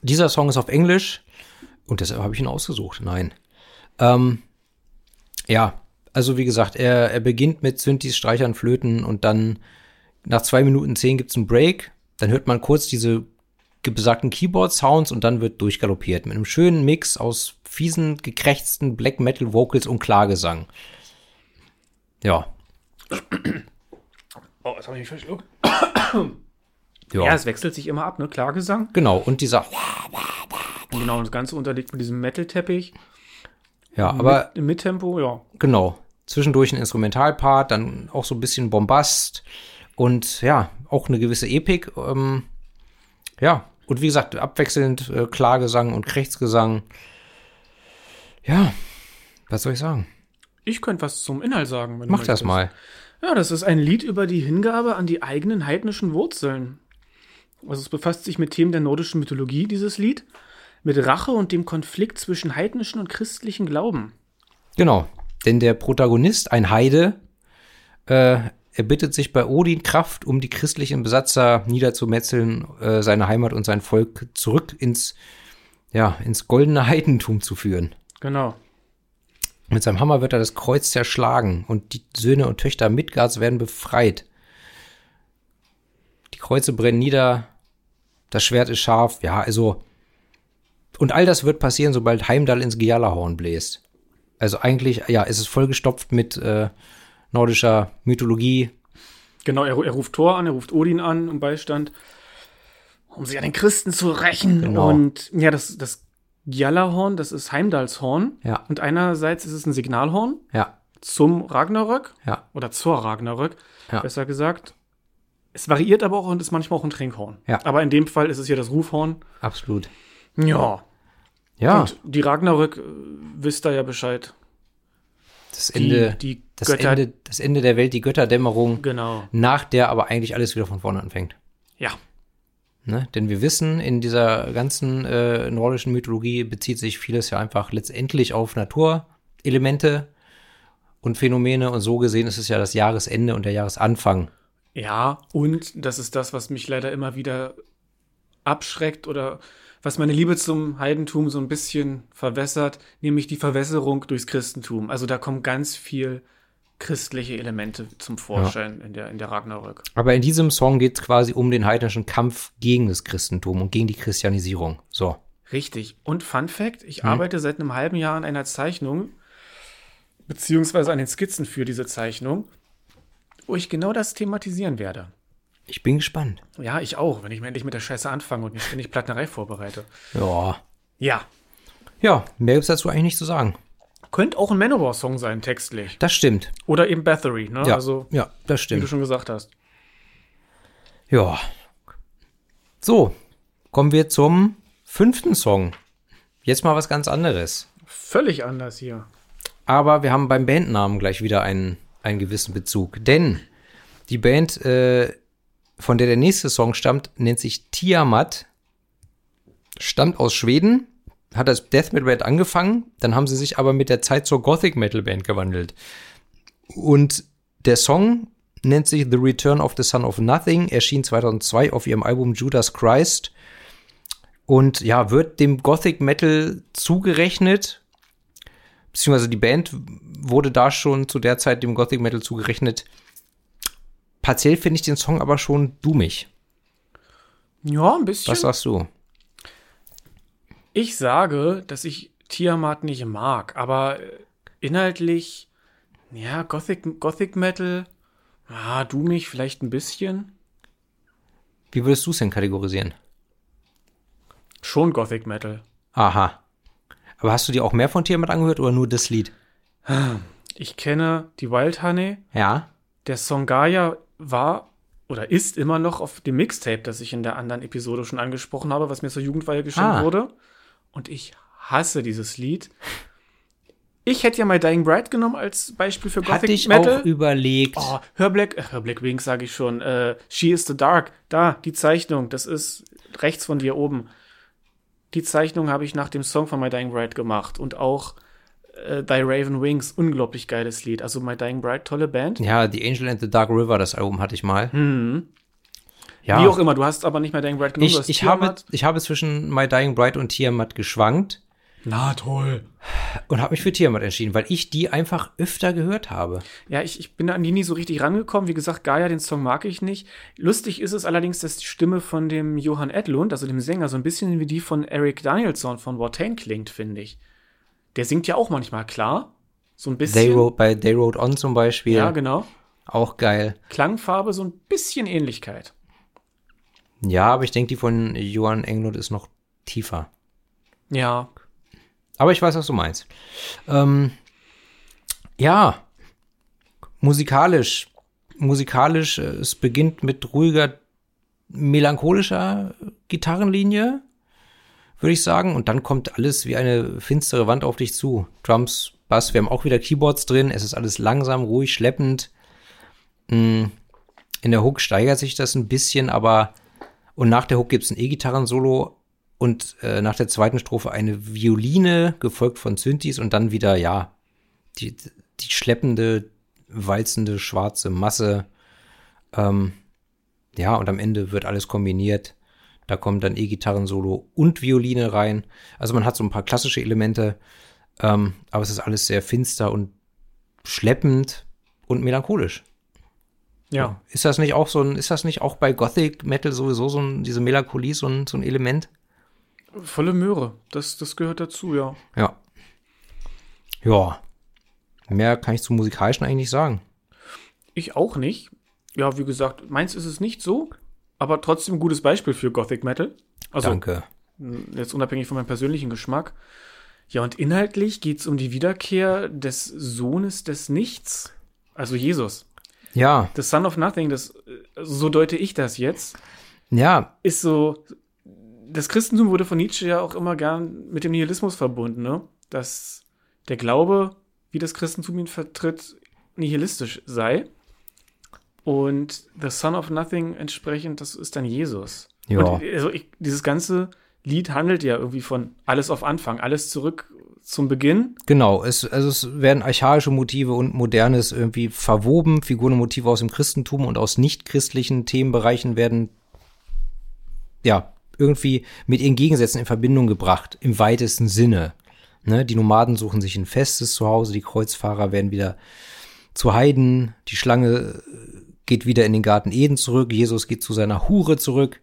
dieser Song ist auf Englisch und deshalb habe ich ihn ausgesucht. Nein. Ähm, ja, also wie gesagt, er, er beginnt mit Synthes, Streichern, Flöten und dann nach zwei Minuten zehn gibt's einen Break. Dann hört man kurz diese besagten Keyboard-Sounds und dann wird durchgaloppiert mit einem schönen Mix aus fiesen, gekrächzten Black Metal Vocals und Klagesang. Ja, Oh, das habe ich mich verschluckt. ja, Ja, es wechselt sich immer ab, ne? Klagesang. genau. Und dieser, Genau, und das Ganze unterlegt mit diesem Metal-Teppich. Ja, aber mit, im Mittempo, ja. genau. Zwischendurch ein Instrumentalpart, dann auch so ein bisschen Bombast und ja, auch eine gewisse Epik. Ähm, ja, und wie gesagt, abwechselnd äh, Klagesang und Krechtsgesang. Ja, was soll ich sagen? Ich könnte was zum Inhalt sagen. Wenn du Mach das möchtest. mal. Ja, das ist ein Lied über die Hingabe an die eigenen heidnischen Wurzeln. Also es befasst sich mit Themen der nordischen Mythologie, dieses Lied, mit Rache und dem Konflikt zwischen heidnischen und christlichen Glauben. Genau, denn der Protagonist, ein Heide, äh, er bittet sich bei Odin Kraft, um die christlichen Besatzer niederzumetzeln, äh, seine Heimat und sein Volk zurück ins, ja, ins goldene Heidentum zu führen. Genau. Mit seinem Hammer wird er das Kreuz zerschlagen und die Söhne und Töchter Midgards werden befreit. Die Kreuze brennen nieder, das Schwert ist scharf, ja, also. Und all das wird passieren, sobald Heimdall ins Gialahorn bläst. Also eigentlich, ja, es ist vollgestopft mit äh, nordischer Mythologie. Genau, er, er ruft Thor an, er ruft Odin an um Beistand, um sich an den Christen zu rächen. Genau. Und ja, das, das Gjallarhorn, das ist Heimdalls Horn. Ja. Und einerseits ist es ein Signalhorn Ja, zum Ragnarök ja, oder zur Ragnarök, Ja. besser gesagt. Es variiert aber auch und ist manchmal auch ein Trinkhorn. Ja. Aber in dem Fall ist es hier das Rufhorn. absolut. Ja. Ja, Und die Ragnarök, äh, wisst ihr ja Bescheid. Das Ende, die, die das, Götter. Ende, das Ende der Welt, die Götterdämmerung, Genau. nach der aber eigentlich alles wieder von vorne anfängt. Ja. Ne? Denn wir wissen, in dieser ganzen äh, nordischen Mythologie bezieht sich vieles ja einfach letztendlich auf Naturelemente und Phänomene. Und so gesehen ist es ja das Jahresende und der Jahresanfang. Ja, und das ist das, was mich leider immer wieder abschreckt oder was meine Liebe zum Heidentum so ein bisschen verwässert, nämlich die Verwässerung durchs Christentum. Also da kommen ganz viel christliche Elemente zum Vorschein in, der, in der Ragnarök. Aber in diesem Song geht es quasi um den heidnischen Kampf gegen das Christentum und gegen die Christianisierung. So. Richtig. Und Fun Fact, ich arbeite seit einem halben Jahr an einer Zeichnung, beziehungsweise an den Skizzen für diese Zeichnung, wo ich genau das thematisieren werde. Ich bin gespannt. Ja, ich auch, wenn ich mir endlich mit der Scheiße anfange und nicht ständig Plattnerei vorbereite. Ja. Ja. Ja, mehr gibt's dazu eigentlich nicht zu sagen. Könnte auch ein Manowar-Song sein, textlich. Das stimmt. Oder eben Bathory, ne? Ja, Also, ja das wie du stimmt. schon gesagt hast. Ja. So, kommen wir zum fünften Song. Jetzt mal was ganz anderes. Völlig anders hier. Aber wir haben beim Bandnamen gleich wieder einen, einen gewissen Bezug. Denn die Band, äh, von der der nächste Song stammt, nennt sich Tiamat. Stammt aus Schweden, hat als Death Metal Band angefangen, dann haben sie sich aber mit der Zeit zur Gothic Metal Band gewandelt. Und der Song nennt sich The Return of the Son of Nothing, erschien 2002 auf ihrem Album Judas Christ und ja, wird dem Gothic Metal zugerechnet, beziehungsweise die Band wurde da schon zu der Zeit dem Gothic Metal zugerechnet. Partiell finde ich den Song aber schon dummig. Ja, ein bisschen. Was sagst du? Ich sage, dass ich Tiamat nicht mag, aber äh, inhaltlich, ja, Gothic, Gothic Metal, ah, du mich vielleicht ein bisschen. Wie würdest du es denn kategorisieren? Schon Gothic Metal. Aha. Aber hast du dir auch mehr von Tiamat angehört oder nur das Lied? Ich kenne die Wild Honey. Ja. Der Song Gaia war oder ist immer noch auf dem Mixtape, das ich in der anderen Episode schon angesprochen habe, was mir zur Jugendweihe geschenkt Ah. wurde. Und ich hasse dieses Lied. Ich hätte ja My Dying Bride genommen als Beispiel für Gothic Hatte ich Metal. auch überlegt. Oh, hör Black, äh, hör Black Wings, sage ich schon. Äh, She is the Dark. Da, die Zeichnung. Das ist rechts von dir oben. Die Zeichnung habe ich nach dem Song von My Dying Bride gemacht. Und auch äh, Thy Raven Wings, unglaublich geiles Lied. Also My Dying Bride, tolle Band. Ja, The Angel and the Dark River, das Album hatte ich mal. Mhm. Ja. Wie auch immer, du hast aber nicht My Dying Bride du Ich, ich, habe, ich habe zwischen My Dying Bride und Tiamat geschwankt Na toll. und habe mich für Tiamat entschieden, weil ich die einfach öfter gehört habe. Ja, ich, ich bin an die nie so richtig rangekommen. Wie gesagt, Gaia, den Song mag ich nicht. Lustig ist es allerdings, dass die Stimme von dem Johann Edlund, also dem Sänger, so ein bisschen wie die von Eric Danielson von Watain klingt, finde ich. Der singt ja auch manchmal klar. So ein bisschen. They Wrote, bei They Wrote On zum Beispiel. ja, genau. Auch geil. Klangfarbe, so ein bisschen Ähnlichkeit. Ja, aber ich denke, die von Johann Englund ist noch tiefer. Ja. Aber ich weiß, was du meinst. Ähm, ja, musikalisch. Musikalisch, äh, es beginnt mit ruhiger, melancholischer Gitarrenlinie, würde ich sagen. Und dann kommt alles wie eine finstere Wand auf dich zu. Drums, Bass, wir haben auch wieder Keyboards drin. Es ist alles langsam, ruhig, schleppend. Mm, In der Hook steigert sich das ein bisschen, aber und nach der Hook gibt's ein E-Gitarren-Solo und äh, nach der zweiten Strophe eine Violine, gefolgt von Synthes und dann wieder, ja, die, die schleppende, walzende, schwarze Masse. Ähm, ja, und am Ende wird alles kombiniert. Da kommt dann E-Gitarren-Solo und Violine rein. Also man hat so ein paar klassische Elemente, ähm, aber es ist alles sehr finster und schleppend und melancholisch. Ja. Ist das nicht auch so ein, ist das nicht auch bei Gothic Metal sowieso so ein, diese Melancholie so ein, so ein Element? Volle Möhre. Das, das gehört dazu, ja. Ja. Ja. Mehr kann ich zum Musikalischen eigentlich nicht sagen. Ich auch nicht. Ja, wie gesagt, meins ist es nicht so, aber trotzdem ein gutes Beispiel für Gothic Metal. Also Danke. jetzt unabhängig von meinem persönlichen Geschmack. Ja, und inhaltlich geht es um die Wiederkehr des Sohnes des Nichts, also Jesus. Ja, The Son of Nothing, das, äh, so deute ich das jetzt, ja, ist so, das Christentum wurde von Nietzsche ja auch immer gern mit dem Nihilismus verbunden, ne? Dass der Glaube wie das Christentum ihn vertritt, nihilistisch sei. Und The Son of Nothing entsprechend, das ist dann Jesus. Ja. Und also ich, dieses ganze Lied handelt ja irgendwie von alles auf Anfang, alles zurück zum Beginn. Genau, es, also es werden archaische Motive und modernes irgendwie verwoben. Figuren und Motive aus dem Christentum und aus nichtchristlichen Themenbereichen werden ja irgendwie mit ihren Gegensätzen in Verbindung gebracht, im weitesten Sinne. Ne? Die Nomaden suchen sich ein festes Zuhause, die Kreuzfahrer werden wieder zu Heiden, die Schlange geht wieder in den Garten Eden zurück, Jesus geht zu seiner Hure zurück.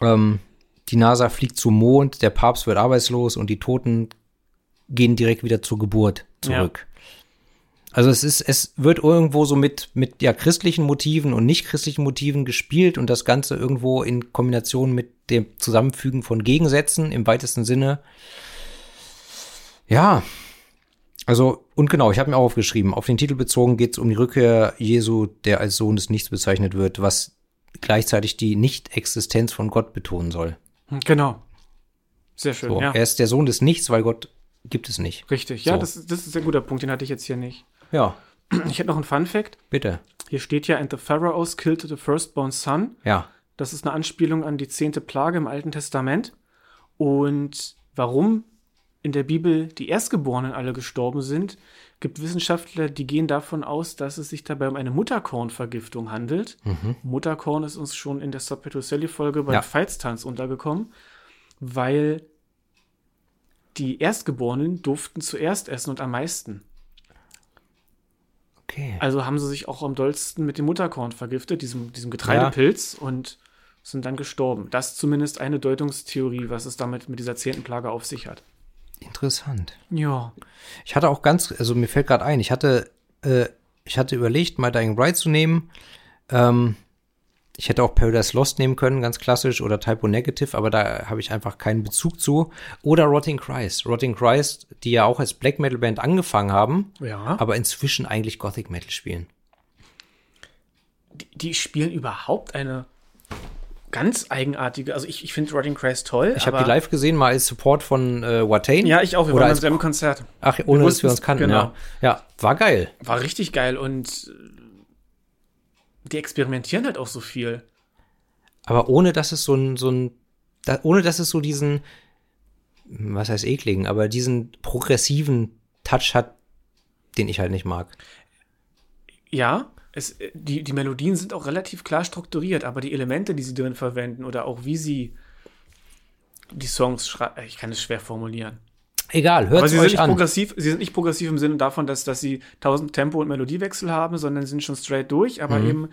Ähm, die NASA fliegt zum Mond, der Papst wird arbeitslos und die Toten gehen direkt wieder zur Geburt zurück. Also es ist, es wird irgendwo so mit, mit ja, christlichen Motiven und nicht christlichen Motiven gespielt und das Ganze irgendwo in Kombination mit dem Zusammenfügen von Gegensätzen im weitesten Sinne. Ja. Also, und genau, ich habe mir auch aufgeschrieben, auf den Titel bezogen geht es um die Rückkehr Jesu, der als Sohn des Nichts bezeichnet wird, was gleichzeitig die Nicht-Existenz von Gott betonen soll. Genau. Sehr schön, So, ja. Er ist der Sohn des Nichts, weil Gott gibt es nicht. Richtig. Ja, So. das, das ist ein guter Punkt, den hatte ich jetzt hier nicht. Ja, Ich hätte noch einen Fun-Fact. bitte. Hier steht ja, and the Pharaohs killed the firstborn son. Ja. Das ist eine Anspielung an die zehnte Plage im Alten Testament. Und warum in der Bibel die Erstgeborenen alle gestorben sind, gibt Wissenschaftler, die gehen davon aus, dass es sich dabei um eine Mutterkornvergiftung handelt. Mutterkorn ist uns schon in der Subpetucelli-Folge bei Ja. Veitstanz untergekommen, weil die Erstgeborenen durften zuerst essen und am meisten. Okay. Also haben sie sich auch am dollsten mit dem Mutterkorn vergiftet, diesem, diesem Getreidepilz, und sind dann gestorben. Das ist zumindest eine Deutungstheorie, was es damit mit dieser zehnten Plage auf sich hat. Interessant. Ja. Ich hatte auch ganz, also mir fällt gerade ein, ich hatte, äh, ich hatte überlegt, My Dying Bride zu nehmen. Ähm, ich hätte auch Paradise Lost nehmen können, ganz klassisch, oder Typo Negative, aber da habe ich einfach keinen Bezug zu. Oder Rotting Christ. Rotting Christ, die ja auch als Black Metal Band angefangen haben, Ja. aber inzwischen eigentlich Gothic Metal spielen. Die, die spielen überhaupt eine ganz eigenartige, also ich, ich finde Rotting Christ toll. Ich habe die live gesehen, mal als Support von äh, Watain. Ja, ich auch. Wir Oder waren als- im Konzert. Ach, ohne dass wir uns kannten, genau. ja. Ja, war geil. War richtig geil und die experimentieren halt auch so viel. Aber ohne dass es so ein, so ein, da, ohne dass es so diesen, was heißt ekligen, aber diesen progressiven Touch hat, den ich halt nicht mag. Ja, es, äh, die, die Melodien sind auch relativ klar strukturiert, aber die Elemente, die sie drin verwenden oder auch wie sie die Songs schreiben, ich kann es schwer formulieren. Egal, hört sie sind, euch nicht an. progressiv, sie sind nicht progressiv im Sinne davon, dass, dass sie tausend Tempo- und Melodiewechsel haben, sondern sind schon straight durch, aber eben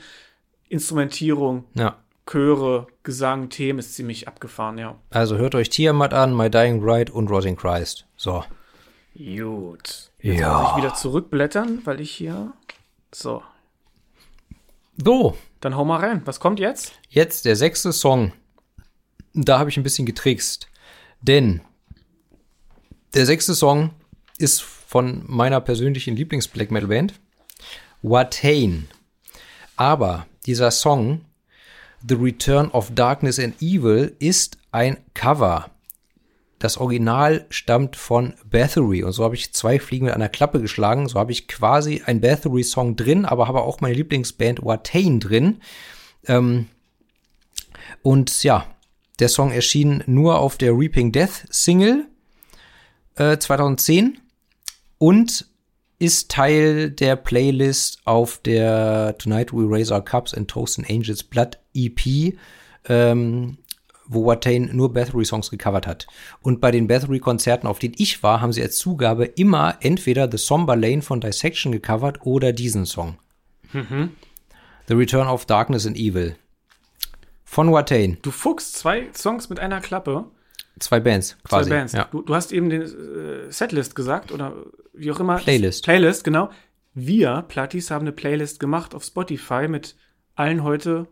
Instrumentierung, Ja. Chöre, Gesang, Themen ist ziemlich abgefahren, ja. Also hört euch Tiamat an, My Dying Bride und Rotting Christ. So. Gut. Jetzt Ja. muss ich wieder zurückblättern, weil ich hier. So. So, Dann hau mal rein. Was kommt jetzt? jetzt der sechste Song. Da habe ich ein bisschen getrickst. Denn der sechste Song ist von meiner persönlichen Lieblings-Black Metal Band, Watain. Aber dieser Song, The Return of Darkness and Evil, ist ein Cover. Das Original stammt von Bathory und so habe ich zwei Fliegen mit einer Klappe geschlagen. So habe ich quasi ein Bathory-Song drin, aber habe auch meine Lieblingsband Watain drin. Ähm, und ja, der Song erschien nur auf der Reaping Death Single äh, 2010 und ist Teil der Playlist auf der Tonight We Raise Our Cups and Toast and Angels Blood EP, ähm, wo Watain nur Bathory-Songs gecovert hat. Und bei den Bathory-Konzerten, auf denen ich war, haben sie als Zugabe immer entweder The Somber Lane von Dissection gecovert oder diesen Song. The Return of Darkness and Evil. Von Watain. Du Fuchs, zwei Songs mit einer Klappe. Zwei Bands quasi. Zwei Bands. Ja. Du, du hast eben den äh, Setlist gesagt oder wie auch immer. Playlist. Playlist, genau. Wir, Plattis, haben eine Playlist gemacht auf Spotify mit allen heute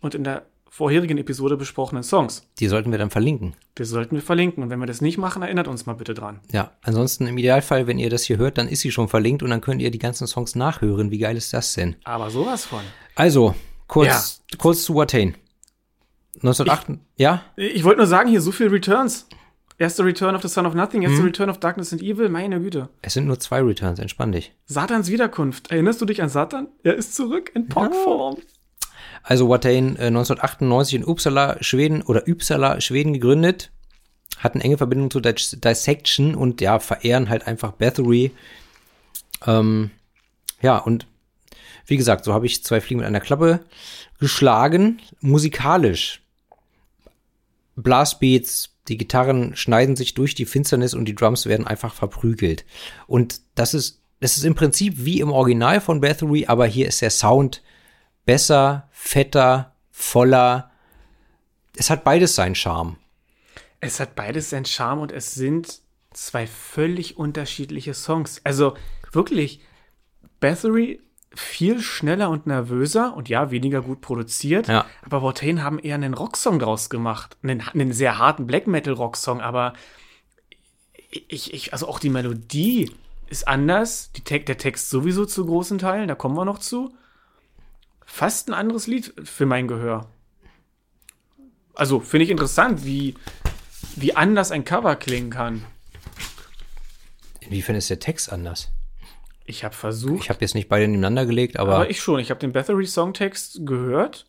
und in der vorherigen Episode besprochenen Songs. Die sollten wir dann verlinken. Das sollten wir verlinken. Und wenn wir das nicht machen, erinnert uns mal bitte dran. Ja, ansonsten im Idealfall, wenn ihr das hier hört, dann ist sie schon verlinkt und dann könnt ihr die ganzen Songs nachhören. Wie geil ist das denn? Aber sowas von. Also, kurz, kurz zu Watain. 1908, ja? Ich wollte nur sagen, hier so viel Returns. Erst The Return of the Son of Nothing, Mhm. The Return of Darkness and Evil, meine Güte. Es sind nur zwei Returns, entspann dich. Satans Wiederkunft. Erinnerst du dich an Satan? Er ist zurück in Pockform. Also Watain äh, 1998 in Uppsala, Schweden oder Uppsala, Schweden gegründet, hatten enge Verbindung zu Dis Dissection und ja, verehren halt einfach Bathory. Ähm, ja, und wie gesagt, so habe ich zwei Fliegen mit einer Klappe geschlagen. Musikalisch. Blastbeats, die Gitarren schneiden sich durch die Finsternis und die Drums werden einfach verprügelt. Und das ist, das ist im Prinzip wie im Original von Bathory, aber hier ist der Sound besser, fetter, voller. Es hat beides seinen Charme. Es hat beides seinen Charme und es sind zwei völlig unterschiedliche Songs. Also wirklich, Bathory viel schneller und nervöser und ja, weniger gut produziert. Ja. Aber Watain haben eher einen Rocksong draus gemacht. Einen, einen sehr harten Black Metal Rocksong, aber ich, ich, also auch die Melodie ist anders. Die Te der Text sowieso zu großen Teilen, da kommen wir noch zu. Fast ein anderes Lied für mein Gehör. Also finde ich interessant, wie, wie anders ein Cover klingen kann. Inwiefern ist der Text anders? Ich habe versucht, Ich habe jetzt nicht beide nebeneinander gelegt, aber, aber ich schon. Ich habe den Bathory Songtext gehört,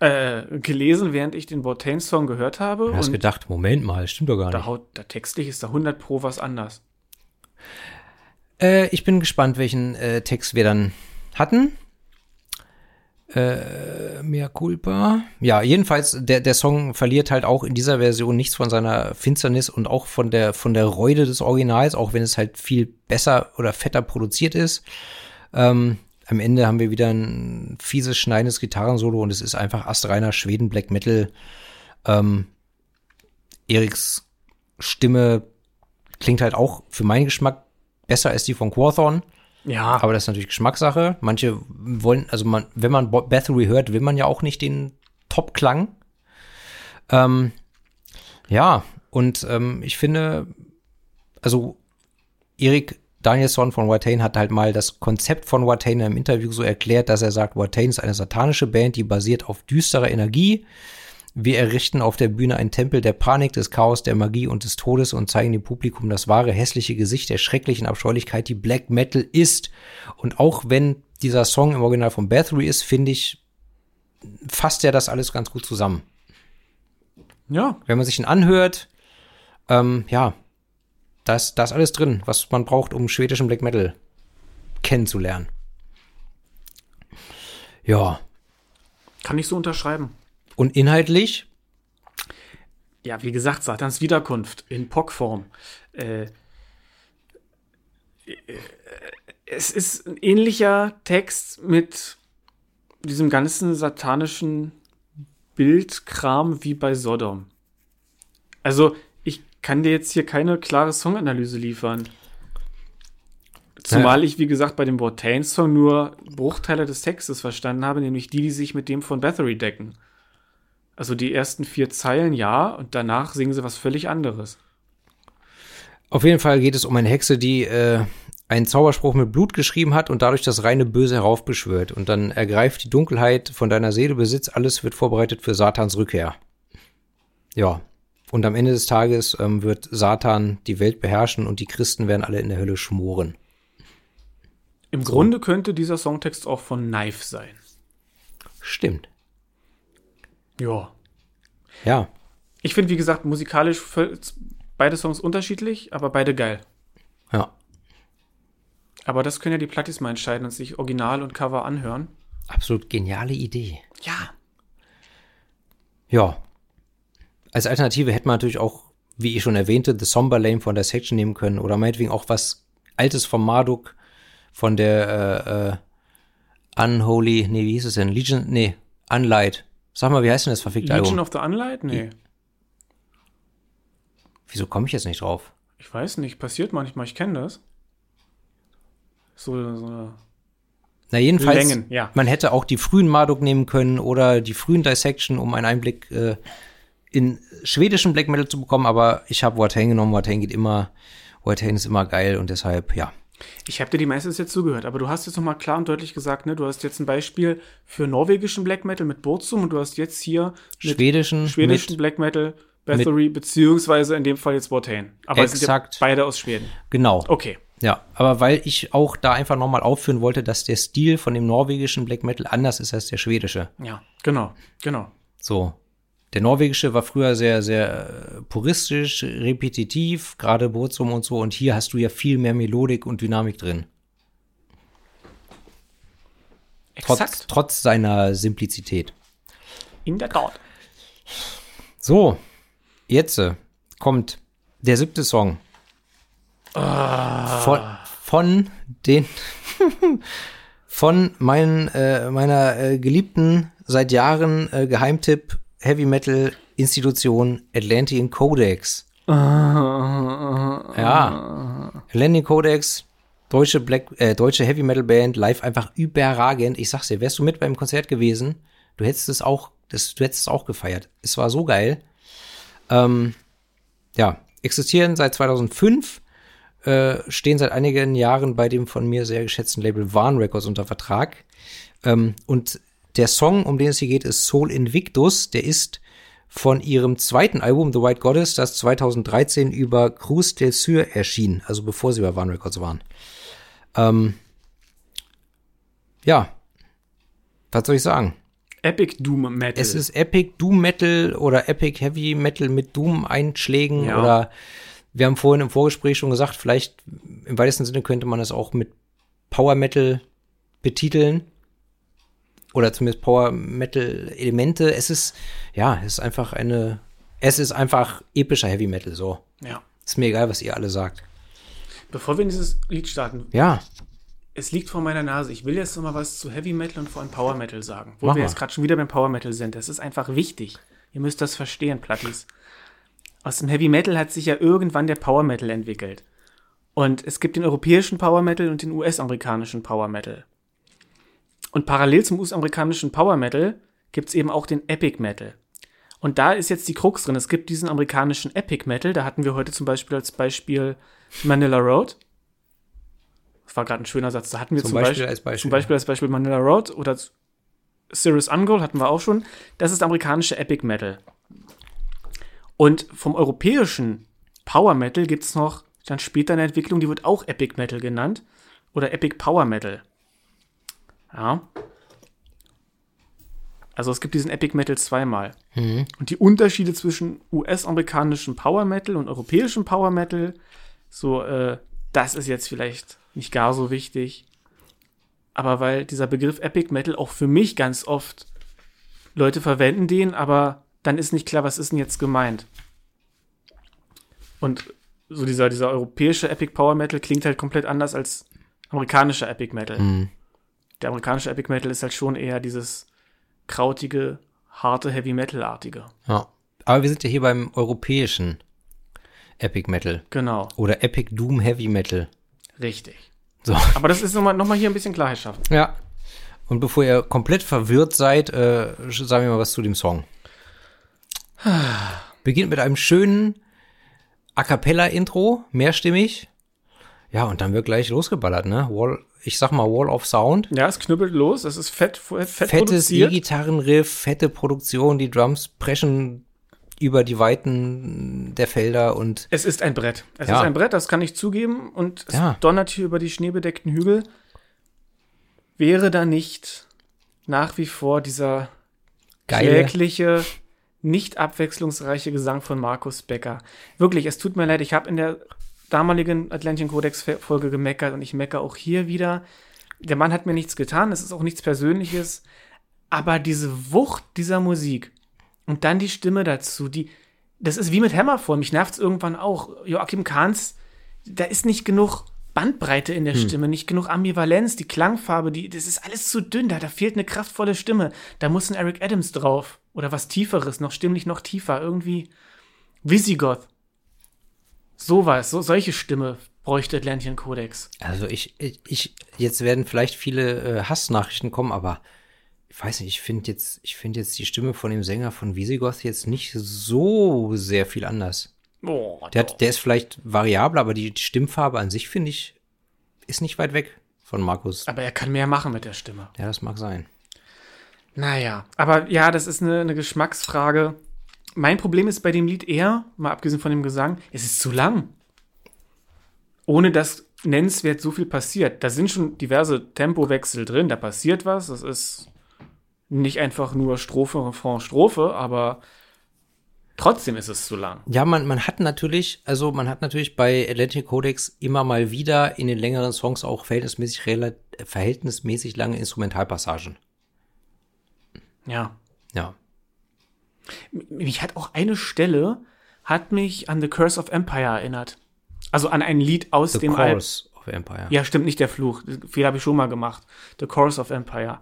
äh, gelesen, während ich den Watain Song gehört habe. du hast und gedacht, Moment mal, stimmt doch gar da nicht. haut, da textlich ist da 100 pro was anders. Äh, ich bin gespannt, welchen äh, Text wir dann hatten. Äh, mehr culpa. Ja, jedenfalls, der, der Song verliert halt auch in dieser Version nichts von seiner Finsternis und auch von der, von der Reude des Originals, auch wenn es halt viel besser oder fetter produziert ist. Ähm, am Ende haben wir wieder ein fieses, schneidendes Gitarrensolo und es ist einfach astreiner Schweden Black Metal. Ähm, Eriks Stimme klingt halt auch für meinen Geschmack besser als die von Quorthon. Ja, Aber das ist natürlich Geschmackssache. Manche wollen, also man, wenn man Bathory hört, will man ja auch nicht den Top-Klang. Ähm, ja, und ähm, ich finde, also Erik Danielson von Watain hat halt mal das Konzept von Watain in einem Interview so erklärt, dass er sagt, Watain ist eine satanische Band, die basiert auf düsterer Energie. Wir errichten auf der Bühne einen Tempel der Panik, des Chaos, der Magie und des Todes und zeigen dem Publikum das wahre hässliche Gesicht der schrecklichen Abscheulichkeit, die Black Metal ist. Und auch wenn dieser Song im Original von Bathory ist, finde ich, fasst er das alles ganz gut zusammen. ja, Wenn man sich ihn anhört, ähm, ja, da ist, da ist alles drin, was man braucht, um schwedischen Black Metal kennenzulernen. Ja, kann ich so unterschreiben. Und inhaltlich, Ja, wie gesagt, Satans Wiederkunft in Pockform. Äh, äh, es ist ein ähnlicher Text mit diesem ganzen satanischen Bildkram wie bei Sodom. Also, ich kann dir jetzt hier keine klare Songanalyse liefern. Zumal ich, wie gesagt, bei dem Watain-Song nur Bruchteile des Textes verstanden habe, nämlich die, die sich mit dem von Bathory decken. Also die ersten vier Zeilen ja, und danach singen sie was völlig anderes. auf jeden Fall geht es um eine Hexe, die äh, einen Zauberspruch mit Blut geschrieben hat und dadurch das reine Böse heraufbeschwört. Und dann ergreift die Dunkelheit von deiner Seele Besitz, alles wird vorbereitet für Satans Rückkehr. Ja. Und am Ende des Tages ähm, wird Satan die Welt beherrschen und die Christen werden alle in der Hölle schmoren. Im Grunde könnte dieser Songtext auch von Knife sein. Stimmt. Ja. Ja. Ich finde, wie gesagt, musikalisch beide Songs unterschiedlich, aber beide geil. Ja. Aber das können ja die Plattis mal entscheiden und sich Original und Cover anhören. Absolut geniale Idee. Ja. Ja. Als Alternative hätte man natürlich auch, wie ich schon erwähnte, The Somber Lame von der Section nehmen können oder meinetwegen auch was Altes von Marduk von der äh, äh, Unholy, nee, wie hieß es denn? Legion, nee, Unlight. Sag mal, wie heißt denn das verfickte Legion Album? of the Unlight? Nee. Wieso komme ich jetzt nicht drauf? Ich weiß nicht, passiert manchmal, ich kenne das. So, so Na, jedenfalls, Längen, ja. man hätte auch die frühen Marduk nehmen können oder die frühen Dissection, um einen Einblick äh, in schwedischen Black Metal zu bekommen, aber ich habe Watain genommen. Watain geht immer, Watain ist immer geil und deshalb, ja. Ich habe dir die meistens jetzt zugehört, aber du hast jetzt nochmal klar und deutlich gesagt, ne, du hast jetzt ein Beispiel für norwegischen Black Metal mit Burzum und du hast jetzt hier Schwedischen, schwedischen Black Metal Bathory, beziehungsweise in dem Fall jetzt Watain. Aber es sind ja Exakt. beide aus Schweden. Genau. Okay. Ja, aber weil ich auch da einfach nochmal aufführen wollte, dass der Stil von dem norwegischen Black Metal anders ist als der schwedische. Ja, genau, genau. So. Der norwegische war früher sehr, sehr äh, puristisch, repetitiv, gerade Burzum und so. Und hier hast du ja viel mehr Melodik und Dynamik drin. Trotz, trotz seiner Simplizität. In der Tat. So, jetzt äh, kommt der siebte Song. Von, von den von meinen, äh, meiner äh, geliebten seit Jahren äh, Geheimtipp Heavy Metal Institution Atlantean Codex. Ja. Atlantean Codex, deutsche Black, äh, deutsche Heavy Metal Band, live einfach überragend. Ich sag's dir, wärst du mit beim Konzert gewesen, du hättest es auch, das, du hättest es auch gefeiert. Es war so geil. Ähm, ja, existieren seit 2005, äh, stehen seit einigen Jahren bei dem von mir sehr geschätzten Label Warn Records unter Vertrag. Ähm, und der Song, um den es hier geht, ist Soul Invictus. Der ist von ihrem zweiten Album, The White Goddess, das 2013 über Cruz del Sur erschien, also bevor sie bei Warn Records waren. Ähm, ja, was soll ich sagen? Epic Doom Metal. Es ist Epic Doom Metal oder Epic Heavy Metal mit Doom-Einschlägen Ja. oder wir haben vorhin im Vorgespräch schon gesagt, vielleicht im weitesten Sinne könnte man es auch mit Power Metal betiteln oder zumindest Power Metal Elemente. Es ist ja, es ist einfach eine, es ist einfach epischer Heavy Metal. So ja. ist mir egal, was ihr alle sagt. Bevor wir in dieses Lied starten, Ja, es liegt vor meiner Nase. Ich will jetzt noch mal was zu Heavy Metal und vor allem Power Metal sagen. Wo Mach wir mal. jetzt gerade schon wieder beim Power Metal sind. Das ist einfach wichtig. Ihr müsst das verstehen, Plattis. Aus dem Heavy Metal hat sich ja irgendwann der Power Metal entwickelt. Und es gibt den europäischen Power Metal und den US-amerikanischen Power Metal. Und parallel zum US-amerikanischen Power Metal gibt es eben auch den Epic Metal. Und da ist jetzt die Krux drin. Es gibt diesen amerikanischen Epic Metal. Da hatten wir heute zum Beispiel als Beispiel Manila Road. Das war gerade ein schöner Satz. Da hatten wir Zum zum, Beispiel Beispiel, als Beispiel. zum Beispiel als Beispiel Manila Road oder Cirrus Ungol hatten wir auch schon. Das ist amerikanische Epic Metal. Und vom europäischen Power Metal gibt es noch dann später eine Entwicklung, die wird auch Epic Metal genannt. Oder Epic Power Metal. Ja. Also es gibt diesen Epic Metal zweimal. Und die Unterschiede zwischen US-amerikanischem Power Metal und europäischem Power Metal, so, äh, das ist jetzt vielleicht nicht gar so wichtig. Aber weil dieser Begriff Epic Metal auch für mich ganz oft Leute verwenden den, aber dann ist nicht klar, was ist denn jetzt gemeint. Und so dieser, dieser europäische Epic Power Metal klingt halt komplett anders als amerikanischer Epic Metal. Mhm. Der amerikanische Epic Metal ist halt schon eher dieses krautige, harte Heavy Metal-artige. ja. Aber wir sind ja hier beim europäischen Epic Metal Genau, oder Epic Doom Heavy Metal. richtig. So. Aber das ist nochmal noch mal hier ein bisschen Klarheit schaffen. Ja. Und bevor ihr komplett verwirrt seid, äh, sagen wir mal was zu dem Song. Beginnt mit einem schönen A cappella-Intro, mehrstimmig. Ja, und dann wird gleich losgeballert, ne? Wall, ich sag mal Wall of Sound. Ja, es knüppelt los, es ist fett, fett Fettes. E-Gitarrenriff, fette Produktion, die Drums preschen über die Weiten der Felder und Es ist ein Brett. Es Ja. ist ein Brett, das kann ich zugeben. Und es Ja. donnert hier über die schneebedeckten Hügel. Wäre da nicht nach wie vor dieser geile. klägliche, nicht abwechslungsreiche Gesang von Markus Becker. Wirklich, es tut mir leid, ich habe in der damaligen Atlantic Codex Folge gemeckert und ich meckere auch hier wieder. Der Mann hat mir nichts getan, es ist auch nichts Persönliches, aber diese Wucht dieser Musik und dann die Stimme dazu, die, das ist wie mit Hammerform, mich nervt es irgendwann auch. Joachim Kahns, da ist nicht genug Bandbreite in der Stimme, nicht genug Ambivalenz, die Klangfarbe, die, das ist alles zu dünn, da, da fehlt eine kraftvolle Stimme. Da muss ein Eric Adams drauf. Oder was Tieferes, noch stimmlich noch tiefer, irgendwie Visigoth. Sowas, so, solche Stimme bräuchte Atlantean Codex. Also ich, ich, ich, jetzt werden vielleicht viele äh, Hassnachrichten kommen, aber ich weiß nicht, ich finde jetzt, ich finde jetzt die Stimme von dem Sänger von Visigoth jetzt nicht so sehr viel anders. Oh, Der, hat, der ist vielleicht variabel, aber die Stimmfarbe an sich, finde ich, ist nicht weit weg von Markus. Aber er kann mehr machen mit der Stimme. Ja, das mag sein. Naja, aber ja, das ist eine, eine Geschmacksfrage. Mein Problem ist bei dem Lied eher, mal abgesehen von dem Gesang, es ist zu lang. Ohne dass nennenswert so viel passiert. Da sind schon diverse Tempowechsel drin, da passiert was. Das ist nicht einfach nur Strophe, Refrain, Strophe, aber trotzdem ist es zu lang. Ja, man, man hat natürlich, also man hat natürlich bei Atlantic Codex immer mal wieder in den längeren Songs auch verhältnismäßig, rela- verhältnismäßig lange Instrumentalpassagen. Ja. Ja. Mich hat auch eine Stelle, hat mich an The Curse of Empire erinnert. Also an ein Lied aus The dem Al Chorus of Empire. Ja, stimmt, nicht der Fluch. Fehler habe ich schon mal gemacht. The Chorus of Empire.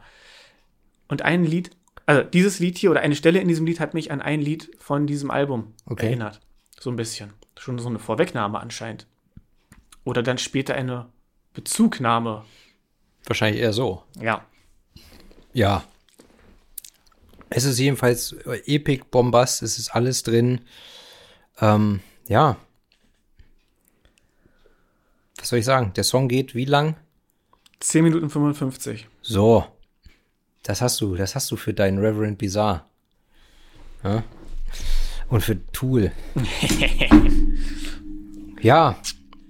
Und ein Lied, also dieses Lied hier oder eine Stelle in diesem Lied hat mich an ein Lied von diesem Album Okay. erinnert. So ein bisschen. Schon so eine Vorwegnahme anscheinend. Oder dann später eine Bezugnahme. Wahrscheinlich eher so. Ja. Ja. Es ist jedenfalls äh, Epic, Bombast, es ist alles drin. Ähm, ja. Was soll ich sagen? Der Song geht wie lang? 10 Minuten 55. So. Das hast du, das hast du für deinen Reverend Bizarre. Ja? Und für Tool. ja.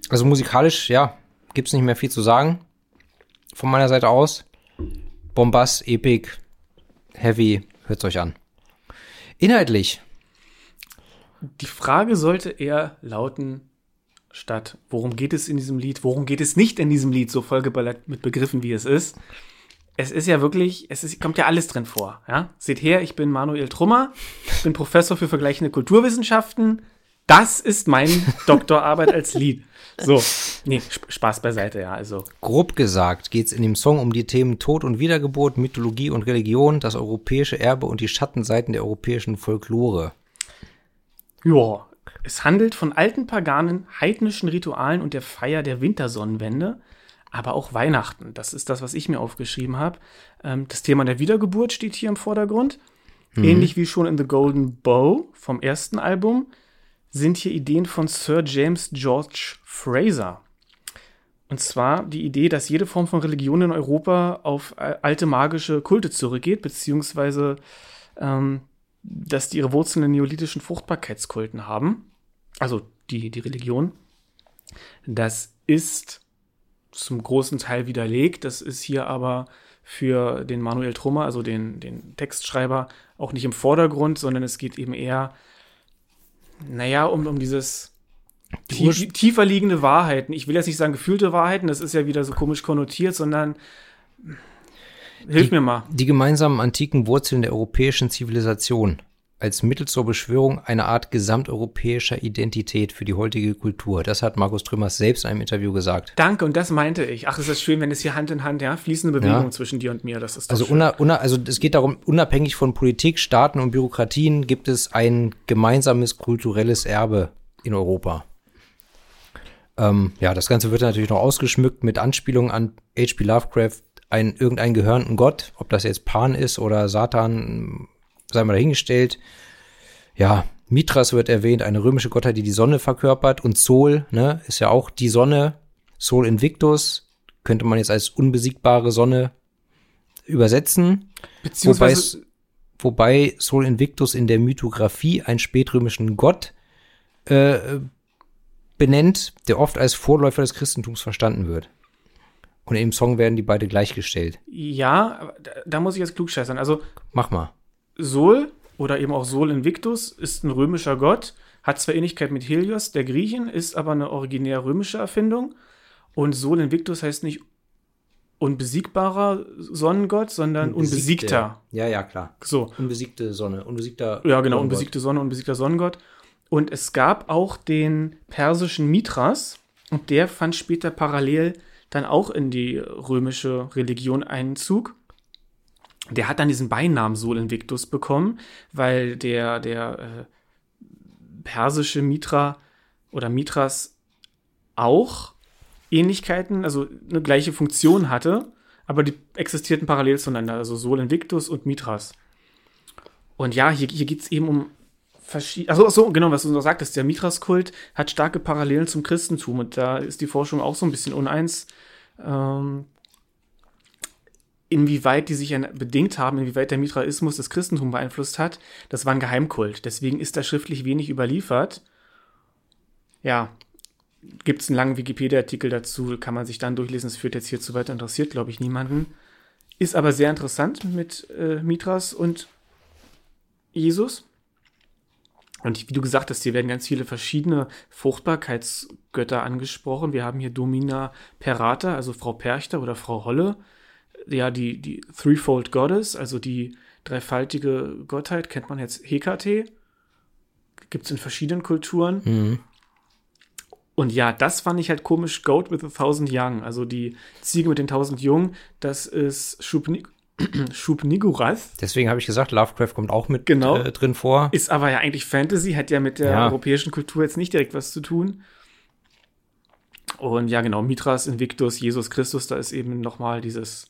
Also musikalisch, ja, gibt's nicht mehr viel zu sagen. Von meiner Seite aus. Bombast, Epic, Heavy, hört's euch an. Inhaltlich. Die Frage sollte eher lauten, statt worum geht es in diesem Lied, worum geht es nicht in diesem Lied, so vollgeballert mit Begriffen, wie es ist. Es ist ja wirklich, es ist, kommt ja alles drin vor. Ja? Seht her, ich bin Manuel Trummer, ich bin Professor für vergleichende Kulturwissenschaften. Das ist mein Doktorarbeit als Lied. So, nee, Sp- Spaß beiseite, ja. Also, Grob gesagt geht's in dem Song um die Themen Tod und Wiedergeburt, Mythologie und Religion, das europäische Erbe und die Schattenseiten der europäischen Folklore. ja. Es handelt von alten paganen, heidnischen Ritualen und der Feier der Wintersonnenwende, aber auch Weihnachten. Das ist das, was ich mir aufgeschrieben habe. Ähm, das Thema der Wiedergeburt steht hier im Vordergrund. Ähnlich wie schon in The Golden Bow vom ersten Album sind hier Ideen von Sir James George Fraser. Und zwar die Idee, dass jede Form von Religion in Europa auf äh, alte magische Kulte zurückgeht, beziehungsweise ähm, dass die ihre Wurzeln in neolithischen Fruchtbarkeitskulten haben. Also die, die Religion. Das ist zum großen Teil widerlegt. Das ist hier aber für den Manuel Trummer, also den, den Textschreiber, auch nicht im Vordergrund, sondern es geht eben eher, naja, um, um dieses tie tiefer liegende Wahrheiten. Ich will jetzt nicht sagen gefühlte Wahrheiten, das ist ja wieder so komisch konnotiert, sondern hilf Die- mir mal. Die gemeinsamen antiken Wurzeln der europäischen Zivilisation als Mittel zur Beschwörung einer Art gesamteuropäischer Identität für die heutige Kultur. Das hat Markus Trümmers selbst in einem Interview gesagt. Danke, und das meinte ich. Ach, es ist schön, wenn es hier Hand in Hand, ja, fließende Bewegung Ja. zwischen dir und mir. Das ist Also, una, una, also es geht darum, unabhängig von Politik, Staaten und Bürokratien gibt es ein gemeinsames kulturelles Erbe in Europa. Ähm, ja, das Ganze wird natürlich noch ausgeschmückt mit Anspielungen an H.P. Lovecraft, ein, irgendeinen gehörnten Gott, ob das jetzt Pan ist oder Satan, sei mal dahingestellt. Ja, Mithras wird erwähnt, eine römische Gottheit, die die Sonne verkörpert und Sol, ne, ist ja auch die Sonne. Sol Invictus könnte man jetzt als unbesiegbare Sonne übersetzen. Wobei, Beziehungsweise, es, wobei Sol Invictus in der Mythografie einen spätrömischen Gott äh, benennt, der oft als Vorläufer des Christentums verstanden wird. Und im Song werden die beide gleichgestellt. ja, da, da muss ich jetzt klugscheißern. Also, Mach mal. Sol oder eben auch Sol Invictus ist ein römischer Gott, hat zwar Ähnlichkeit mit Helios, der Griechen, ist aber eine originär römische Erfindung. Und Sol Invictus heißt nicht unbesiegbarer Sonnengott, sondern unbesiegter. Ja, ja, klar. So. Unbesiegte Sonne, unbesiegter. Ja, genau, Sonnengott. unbesiegte Sonne, unbesiegter Sonnengott. Und es gab auch den persischen Mithras und der fand später parallel dann auch in die römische Religion Einzug. Der hat dann diesen Beinamen Sol Invictus bekommen, weil der, der äh, persische Mitra oder Mithras auch Ähnlichkeiten, also eine gleiche Funktion hatte, aber die existierten parallel zueinander, also Sol Invictus und Mithras. Und ja, hier, hier geht es eben um verschiedene. Also so, genau, was du noch sagtest, der Mithras-Kult hat starke Parallelen zum Christentum und da ist die Forschung auch so ein bisschen uneins. Ähm, inwieweit die sich bedingt haben, inwieweit der Mithraismus das Christentum beeinflusst hat, das war ein Geheimkult. Deswegen ist da schriftlich wenig überliefert. Ja, gibt es einen langen Wikipedia-Artikel dazu, kann man sich dann durchlesen. Es führt jetzt hier zu weit, interessiert, glaube ich, niemanden. Ist aber sehr interessant mit äh, Mithras und Jesus. Und wie du gesagt hast, hier werden ganz viele verschiedene Fruchtbarkeitsgötter angesprochen. Wir haben hier Domina Perata, also Frau Perchter oder Frau Holle. Ja, die, die Threefold Goddess, also die dreifaltige Gottheit, kennt man jetzt Hekate. Gibt es in verschiedenen Kulturen. Mhm. Und ja, das fand ich halt komisch. Goat with a thousand young, also die Ziege mit den tausend Jungen, das ist Shubni Shubnigurath. Deswegen habe ich gesagt, Lovecraft kommt auch mit Genau. äh, drin vor. Ist aber ja eigentlich Fantasy, hat ja mit der Ja. europäischen Kultur jetzt nicht direkt was zu tun. Und ja, genau, Mithras, Invictus, Jesus Christus, da ist eben nochmal dieses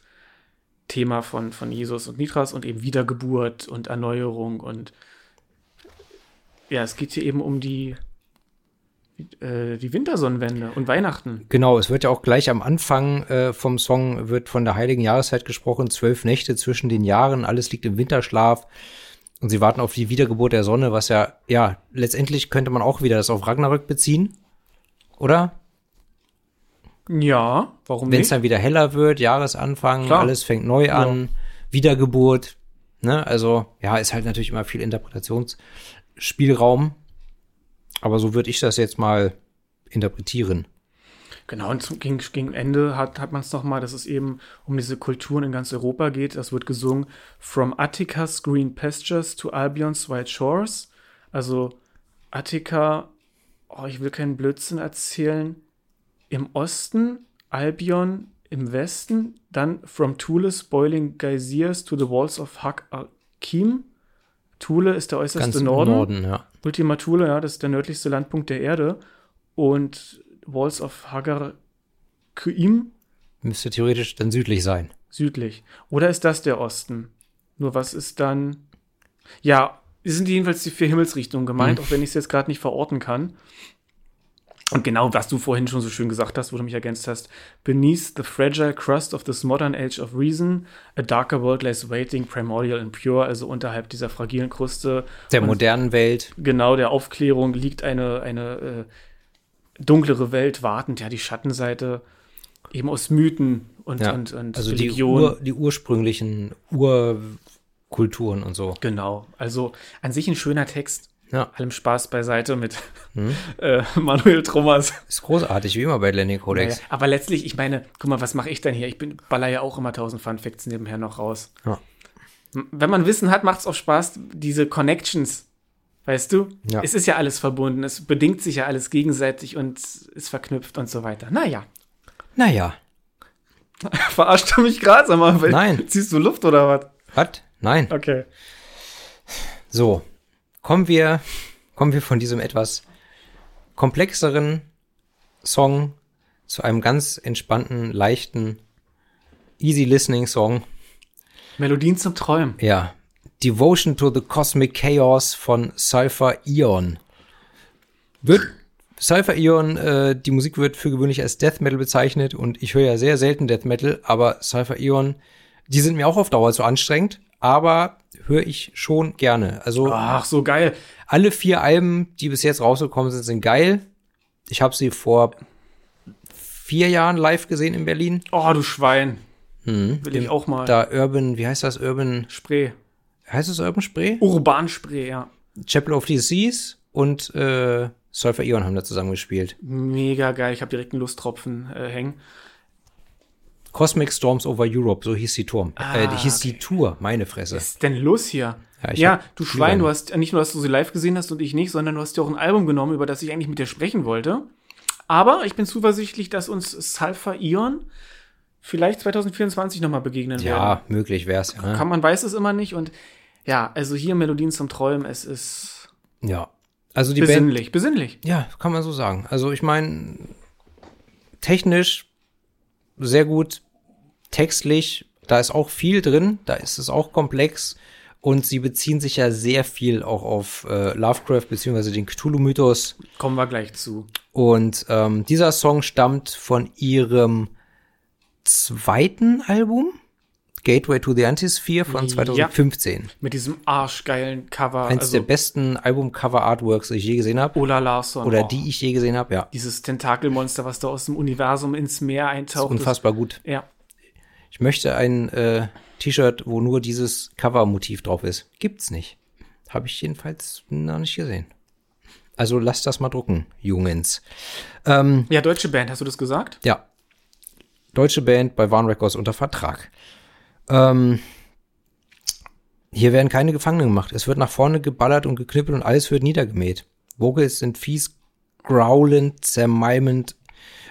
Thema von, von Jesus und Mithras und eben Wiedergeburt und Erneuerung und ja, es geht hier eben um die, äh, die Wintersonnenwende und Weihnachten. Genau, es wird ja auch gleich am Anfang äh, vom Song wird von der heiligen Jahreszeit gesprochen, zwölf Nächte zwischen den Jahren, alles liegt im Winterschlaf und sie warten auf die Wiedergeburt der Sonne, was ja, ja, letztendlich könnte man auch wieder das auf Ragnarök beziehen, oder? Ja, warum Wenn es dann wieder heller wird, Jahresanfang, Klar. alles fängt neu an, Wiedergeburt, ne? Also, ja, ist halt natürlich immer viel Interpretationsspielraum, aber so würde ich das jetzt mal interpretieren. Genau, und zum, gegen, gegen Ende hat, hat man es nochmal, dass es eben um diese Kulturen in ganz Europa geht. Das wird gesungen From Attica's green pastures to Albion's white shores. Also Attika, oh, ich will keinen Blödsinn erzählen, im Osten, Albion im Westen, dann From Thule's boiling geysers to the walls of Hak Akim. Thule ist der äußerste Ganz Norden. Norden, ja. Ultima Thule, ja, das ist der nördlichste Landpunkt der Erde. Und Walls of Hagar Kuim Müsste theoretisch dann südlich sein. südlich. Oder ist das der Osten? Nur was ist dann. Ja, sind jedenfalls die vier Himmelsrichtungen gemeint, auch wenn ich es jetzt gerade nicht verorten kann. Und genau, was du vorhin schon so schön gesagt hast, wo du mich ergänzt hast. Beneath the fragile crust of this modern age of reason, a darker world lies waiting, primordial and pure, also unterhalb dieser fragilen Kruste Der modernen Welt. genau der Aufklärung liegt eine, eine äh, dunklere Welt wartend, ja, die Schattenseite eben aus Mythen und, Ja. und, und Also die, Religion. Ur, die ursprünglichen Urkulturen und so. Genau, also an sich ein schöner Text. Ja, Allem Spaß beiseite mit Hm. äh, Manuel Trommers. ist großartig, wie immer bei Lenny Codex. Naja, aber letztlich, ich meine, guck mal, was mache ich denn hier? Ich bin, baller ja auch immer tausend Fun Facts nebenher noch raus. Ja. M- Wenn man Wissen hat, macht es auch Spaß, diese Connections, weißt du? Ja. Es ist ja alles verbunden, es bedingt sich ja alles gegenseitig und ist verknüpft und so weiter. Naja, Naja, verarscht du mich gerade, sag mal, weil- Nein. ziehst du Luft oder was? was? Nein. Okay. So, kommen wir, kommen wir von diesem etwas komplexeren Song zu einem ganz entspannten, leichten, easy listening Song. Melodien zum Träumen. Ja, Devotion to the Cosmic Chaos von Cypher Eon. Wird Cypher Eon, äh, die Musik wird für gewöhnlich als Death Metal bezeichnet und ich höre ja sehr selten Death Metal, aber Cypher Eon, die sind mir auch auf Dauer zu anstrengend, aber höre ich schon gerne. Also Ach, so geil. alle vier Alben, die bis jetzt rausgekommen sind, sind geil. Ich habe sie vor vier Jahren live gesehen in Berlin. Oh, du Schwein. Mhm. Will ich auch mal. Da Urban, wie heißt das? Urban, Spray. heißt es Urban Spray? Urbanspray, ja. Chapel of the Seas und äh, Sulfur Eon haben da zusammen gespielt. Mega geil. Ich habe direkt einen Lusttropfen äh, hängen. Cosmic Storms over Europe, so hieß die Tour. äh, die hieß die Tour, meine Fresse. Was ist denn los hier? Ja, Ja, du. Schwein, du hast nicht nur, dass du sie live gesehen hast und ich nicht, sondern du hast ja auch ein Album genommen, über das ich eigentlich mit dir sprechen wollte. Aber ich bin zuversichtlich, dass uns Sulfur Ion vielleicht 2024 nochmal begegnen werden. Ja, möglich wär's. Ja. Kann man weiß es immer nicht und ja, also hier Melodien zum Träumen, es ist ja. Also die Band, besinnlich, besinnlich. ja, kann man so sagen. Also ich meine, technisch sehr gut, textlich, da ist auch viel drin, da ist es auch komplex und sie beziehen sich ja sehr viel auch auf äh, Lovecraft beziehungsweise den Cthulhu-Mythos. Kommen wir gleich zu. Und ähm, dieser Song stammt von ihrem zweiten Album, Gateway to the Antisphere von Ja. 2015. Mit diesem arschgeilen Cover. Eins also der besten Album-Cover-Artworks, die ich je gesehen habe. Ola Larsson. Oder oh. die ich je gesehen habe, ja. Dieses Tentakelmonster, was da aus dem Universum ins Meer Ist eintaucht. unfassbar gut. Ja. Ich möchte ein äh, T-Shirt, wo nur dieses Cover-Motiv drauf ist. Gibt's nicht. Habe ich jedenfalls noch nicht gesehen. Also lasst das mal drucken, Jungens. Ähm, ja, deutsche Band, hast du das gesagt? ja. Deutsche Band bei Warn Records unter Vertrag. Ähm, hier werden keine Gefangenen gemacht. Es wird nach vorne geballert und geknüppelt und alles wird niedergemäht. Vocals sind fies, growlend, zermalmend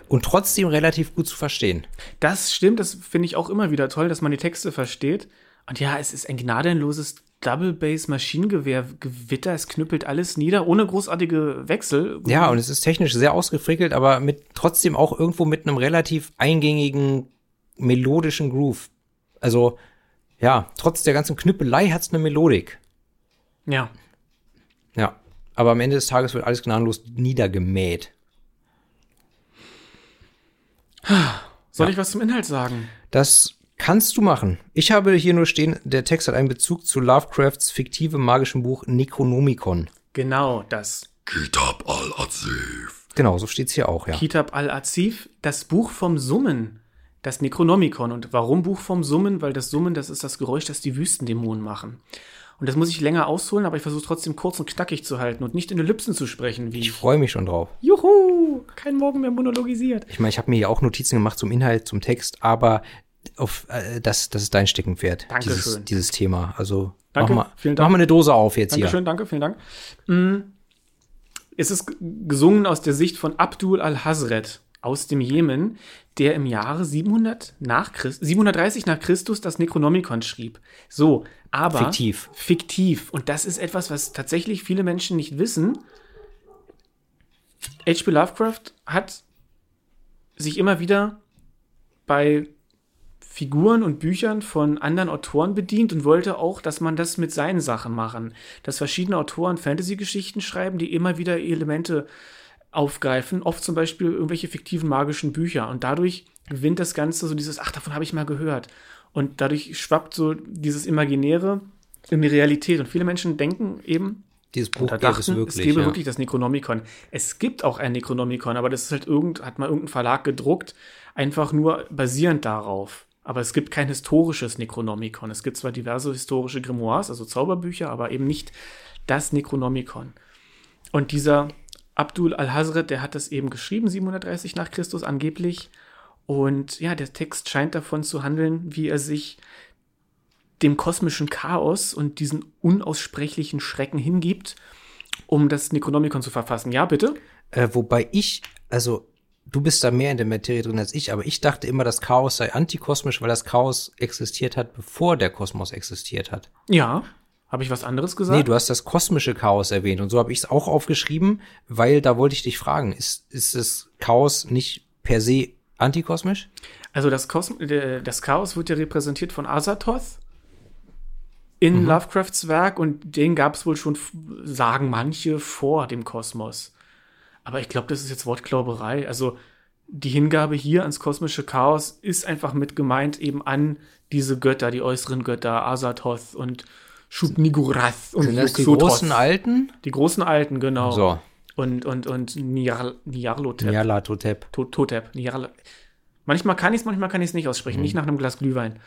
und trotzdem relativ gut zu verstehen. Das stimmt, das finde ich auch immer wieder toll, dass man die Texte versteht. Und ja, es ist ein gnadenloses Double Bass Maschinengewehr Gewitter, es knüppelt alles nieder ohne großartige Wechsel. Ja, und es ist technisch sehr ausgefrickelt, aber mit trotzdem auch irgendwo mit einem relativ eingängigen melodischen Groove. Also ja, trotz der ganzen Knüppelei hat's eine Melodik. Ja. Ja, aber am Ende des Tages wird alles gnadenlos niedergemäht. Soll ich was zum Inhalt sagen? Das kannst du machen. Ich habe hier nur stehen, der Text hat einen Bezug zu Lovecrafts fiktivem magischen Buch Necronomicon. Genau, das Kitab al-Azif. Genau, so steht's hier auch, ja. Kitab al-Azif, das Buch vom Summen, das Necronomicon. Und warum Buch vom Summen? Weil das Summen, das ist das Geräusch, das die Wüstendämonen machen. Und das muss ich länger ausholen, aber ich versuche trotzdem kurz und knackig zu halten und nicht in Ellipsen zu sprechen, wie Ich freue mich schon drauf. Juhu, kein Morgen mehr monologisiert. Ich meine, ich habe mir ja auch Notizen gemacht zum Inhalt, zum Text, aber auf äh, das, das ist dein Steckenpferd, Dankeschön. dieses, dieses Thema. Also Danke, mach, mal, vielen Dank. mach mal eine Dose auf jetzt Dankeschön, danke, vielen Dank. Mm, Es ist gesungen aus der Sicht von Abdul al-Hazret aus dem Jemen, der im Jahre 700 nach Christ 730 nach Christus das Necronomicon schrieb. So, aber Fiktiv. Fiktiv. Und das ist etwas, was tatsächlich viele Menschen nicht wissen. H.P. Lovecraft hat sich immer wieder bei Figuren und Büchern von anderen Autoren bedient und wollte auch, dass man das mit seinen Sachen machen. Dass verschiedene Autoren Fantasy-Geschichten schreiben, die immer wieder Elemente aufgreifen, oft zum Beispiel irgendwelche fiktiven magischen Bücher. Und dadurch gewinnt das Ganze so dieses, ach, davon habe ich mal gehört. Und dadurch schwappt so dieses Imaginäre in die Realität. Und viele Menschen denken eben, Dieses Buch gäbe es wirklich. es gäbe ja. wirklich das Necronomicon. Es gibt auch ein Necronomicon, aber das ist halt irgend, hat mal irgendein Verlag gedruckt, einfach nur basierend darauf. Aber es gibt kein historisches Necronomicon. Es gibt zwar diverse historische Grimoires, also Zauberbücher, aber eben nicht das Necronomicon. Und dieser Abdul al-Hazret, der hat das eben geschrieben, 730 nach Christus angeblich. Und ja, der Text scheint davon zu handeln, wie er sich dem kosmischen Chaos und diesen unaussprechlichen Schrecken hingibt, um das Necronomicon zu verfassen. Ja, bitte? Äh, wobei ich, also du bist da mehr in der Materie drin als ich, aber ich dachte immer, das Chaos sei antikosmisch, weil das Chaos existiert hat, bevor der Kosmos existiert hat. Ja. Habe ich was anderes gesagt? Nee, du hast das kosmische Chaos erwähnt und so habe ich es auch aufgeschrieben, weil da wollte ich dich fragen, ist, ist das Chaos nicht per se antikosmisch? Also das, Kosm äh, das Chaos wird ja repräsentiert von Azathoth in Lovecrafts Werk und den gab es wohl schon, sagen manche, vor dem Kosmos. Aber ich glaube, das ist jetzt Wortklauberei. Also die Hingabe hier ans kosmische Chaos ist einfach mit gemeint eben an diese Götter, die äußeren Götter, Azathoth und Shub-Niggurath und Sind das die großen Alten? Die großen Alten, genau. So, Und, und, und. Nyarlathotep. To- Totep. Niarla- Manchmal kann ich es, manchmal kann ich es nicht aussprechen. Nicht nach einem Glas Glühwein.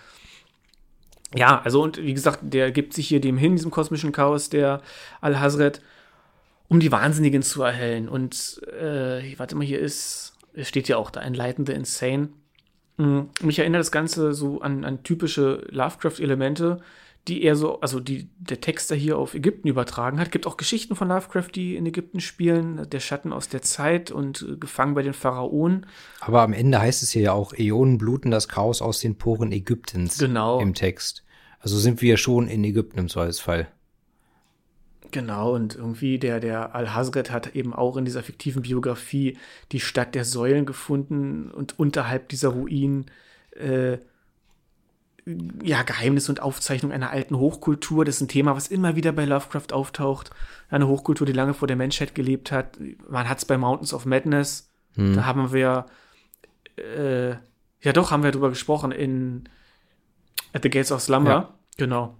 Ja, also und wie gesagt, der gibt sich hier dem hin, diesem kosmischen Chaos, der Al-Hazret, um die Wahnsinnigen zu erhellen. Und äh, warte mal, hier ist, steht ja auch da, Enlighten the Insane. Mm, Mich erinnert das Ganze so an, an typische Lovecraft-Elemente, die er so, also die der Texter hier auf Ägypten übertragen hat. Gibt auch Geschichten von Lovecraft, die in Ägypten spielen. Der Schatten aus der Zeit und äh, Gefangen bei den Pharaonen. Aber am Ende heißt es hier ja auch, Äonen bluten das Chaos aus den Poren Ägyptens. Genau. Im Text. Also sind wir schon in Ägypten im Zweifelsfall. Genau, und irgendwie der, der Al-Hazret hat eben auch in dieser fiktiven Biografie die Stadt der Säulen gefunden und unterhalb dieser Ruinen äh, ja, Geheimnis und Aufzeichnung einer alten Hochkultur. Das ist ein Thema, was immer wieder bei Lovecraft auftaucht. Eine Hochkultur, die lange vor der Menschheit gelebt hat. Man hat es bei Mountains of Madness. Da haben wir, äh, ja doch, haben wir drüber gesprochen in At the Gates of Slumber. Ja. Genau.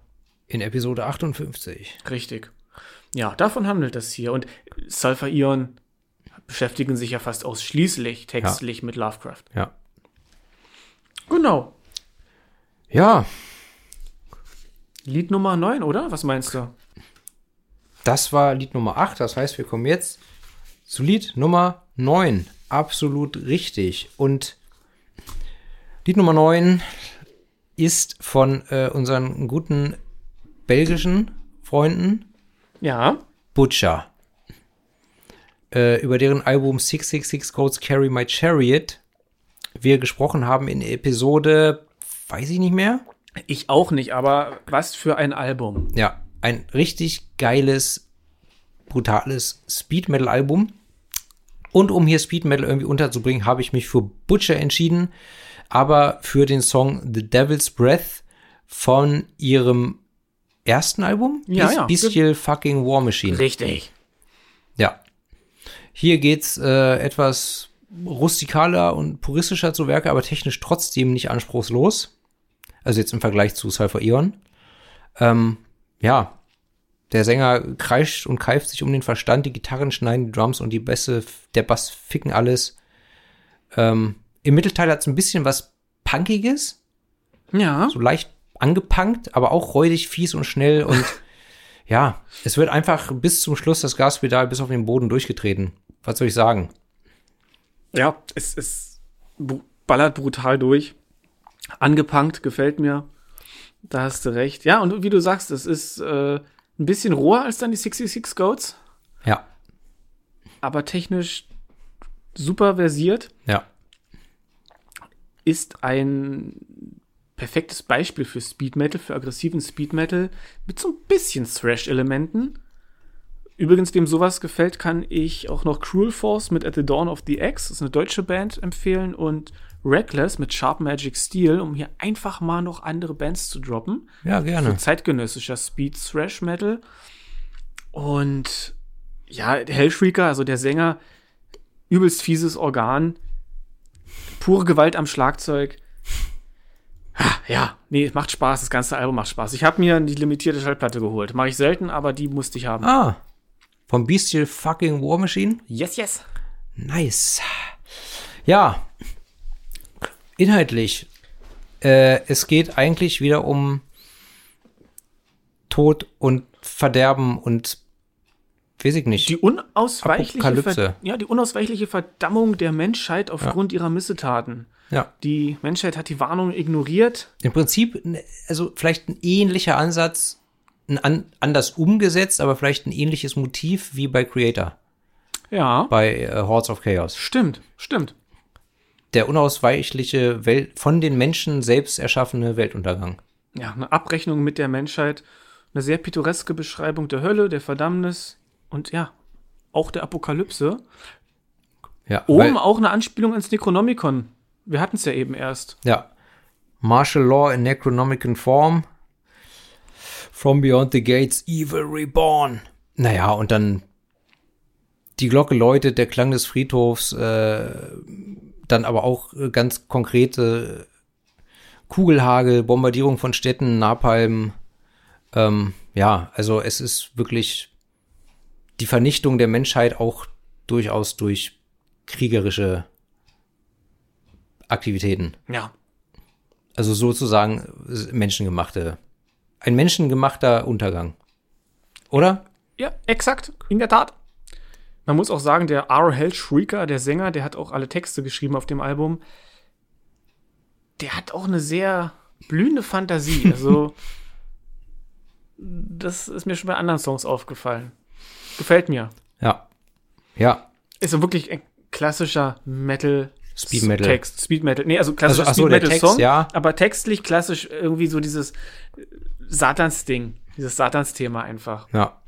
In Episode 58. Richtig. Ja, davon handelt es hier. Und Sulfur Ion beschäftigen sich ja fast ausschließlich textlich mit Lovecraft. Ja. Genau. Ja, Lied Nummer 9, oder? Was meinst du? das war Lied Nummer 8. Das heißt, wir kommen jetzt zu Lied Nummer 9. Absolut richtig. Und Lied Nummer 9 ist von äh, unseren guten belgischen Freunden Ja. Butcher. Äh, über deren Album 666 Codes Carry My Chariot wir gesprochen haben in Episode, weiß ich nicht mehr. Ich auch nicht, aber was für ein Album. Ja, ein richtig geiles, brutales Speed Metal Album. Und um hier Speed Metal irgendwie unterzubringen, habe ich mich für Butcher entschieden, aber für den Song The Devil's Breath von ihrem ersten Album, Ja, ja. Bestial Fucking War Machine. Richtig. Ja. Hier geht's äh, etwas rustikaler und puristischer zu Werke, aber technisch trotzdem nicht anspruchslos. Also jetzt im Vergleich zu Cypher Eon. Ähm, ja. Der Sänger kreischt und keift sich um den Verstand, die Gitarren schneiden die Drums und die Bässe, der Bass ficken alles. Ähm, Im Mittelteil hat's ein bisschen was Punkiges, Ja. so leicht angepunkt, aber auch räudig, fies und schnell und ja, es wird einfach bis zum Schluss das Gaspedal bis auf den Boden durchgetreten. Was soll ich sagen? Ja, es, es ballert brutal durch. Angepunkt, gefällt mir. Da hast du recht. Ja, und wie du sagst, es ist äh, ein bisschen roher als dann die 66 Goats, Ja, aber technisch super versiert. ja, Ist ein perfektes Beispiel für Speed Metal, für aggressiven Speed Metal mit so ein bisschen Thrash-Elementen. Übrigens, wem sowas gefällt, kann ich auch noch Cruel Force mit At the Dawn of the X, das ist eine deutsche Band, empfehlen und Reckless mit Sharp Magic Steel, um hier einfach mal noch andere Bands zu droppen. ja, gerne. Zeitgenössischer Speed Thrash Metal. Und ja, Hellshrieker, also der Sänger, übelst fieses Organ, pure Gewalt am Schlagzeug. Ja, nee, macht Spaß, das ganze Album macht Spaß. Ich habe mir die limitierte Schallplatte geholt. Mache ich selten, aber die musste ich haben. Ah, vom Bestial Fucking War Machine? Yes, yes. Nice. Ja, inhaltlich. Äh, es geht eigentlich wieder um Tod und Verderben und weiß ich nicht. Die unausweichliche. Ver ja, die unausweichliche Verdammung der Menschheit aufgrund ihrer Missetaten. ja. Die Menschheit hat die Warnung ignoriert. Im Prinzip, also vielleicht ein ähnlicher Ansatz, ein an, anders umgesetzt, aber vielleicht ein ähnliches Motiv wie bei Creator, Ja, bei äh, Hordes of Chaos. stimmt, stimmt. Der unausweichliche Welt, von den Menschen selbst erschaffene Weltuntergang. ja, eine Abrechnung mit der Menschheit, eine sehr pittoreske Beschreibung der Hölle, der Verdammnis und ja, auch der Apokalypse. Ja, Oben auch eine Anspielung ins Necronomicon. Wir hatten es ja eben erst. Ja. Martial Law in Necronomicon Form. From Beyond the Gates, Evil Reborn. Naja, und dann die Glocke läutet, der Klang des Friedhofs, äh, dann aber auch äh, ganz konkrete Kugelhagel, Bombardierung von Städten, Napalm. Ähm, ja, also es ist wirklich die Vernichtung der Menschheit auch durchaus durch kriegerische Aktivitäten. Ja. Also sozusagen menschengemachte, ein menschengemachter Untergang. Oder? Ja, exakt, in der Tat. Man muss auch sagen, der R. Hellshrieker, der Sänger, der hat auch alle Texte geschrieben auf dem Album. Der hat auch eine sehr blühende Fantasie. Also, das ist mir schon bei anderen Songs aufgefallen. Gefällt mir. Ja. Ja. Ist so wirklich ein klassischer Metal. Speed Metal. Text, Speed Metal. Nee, also klassischer Also, ach so, Speed Metal Text, Song. ja. Aber textlich klassisch irgendwie so dieses äh, Satans-Ding. Dieses Satans-Thema einfach. Ja.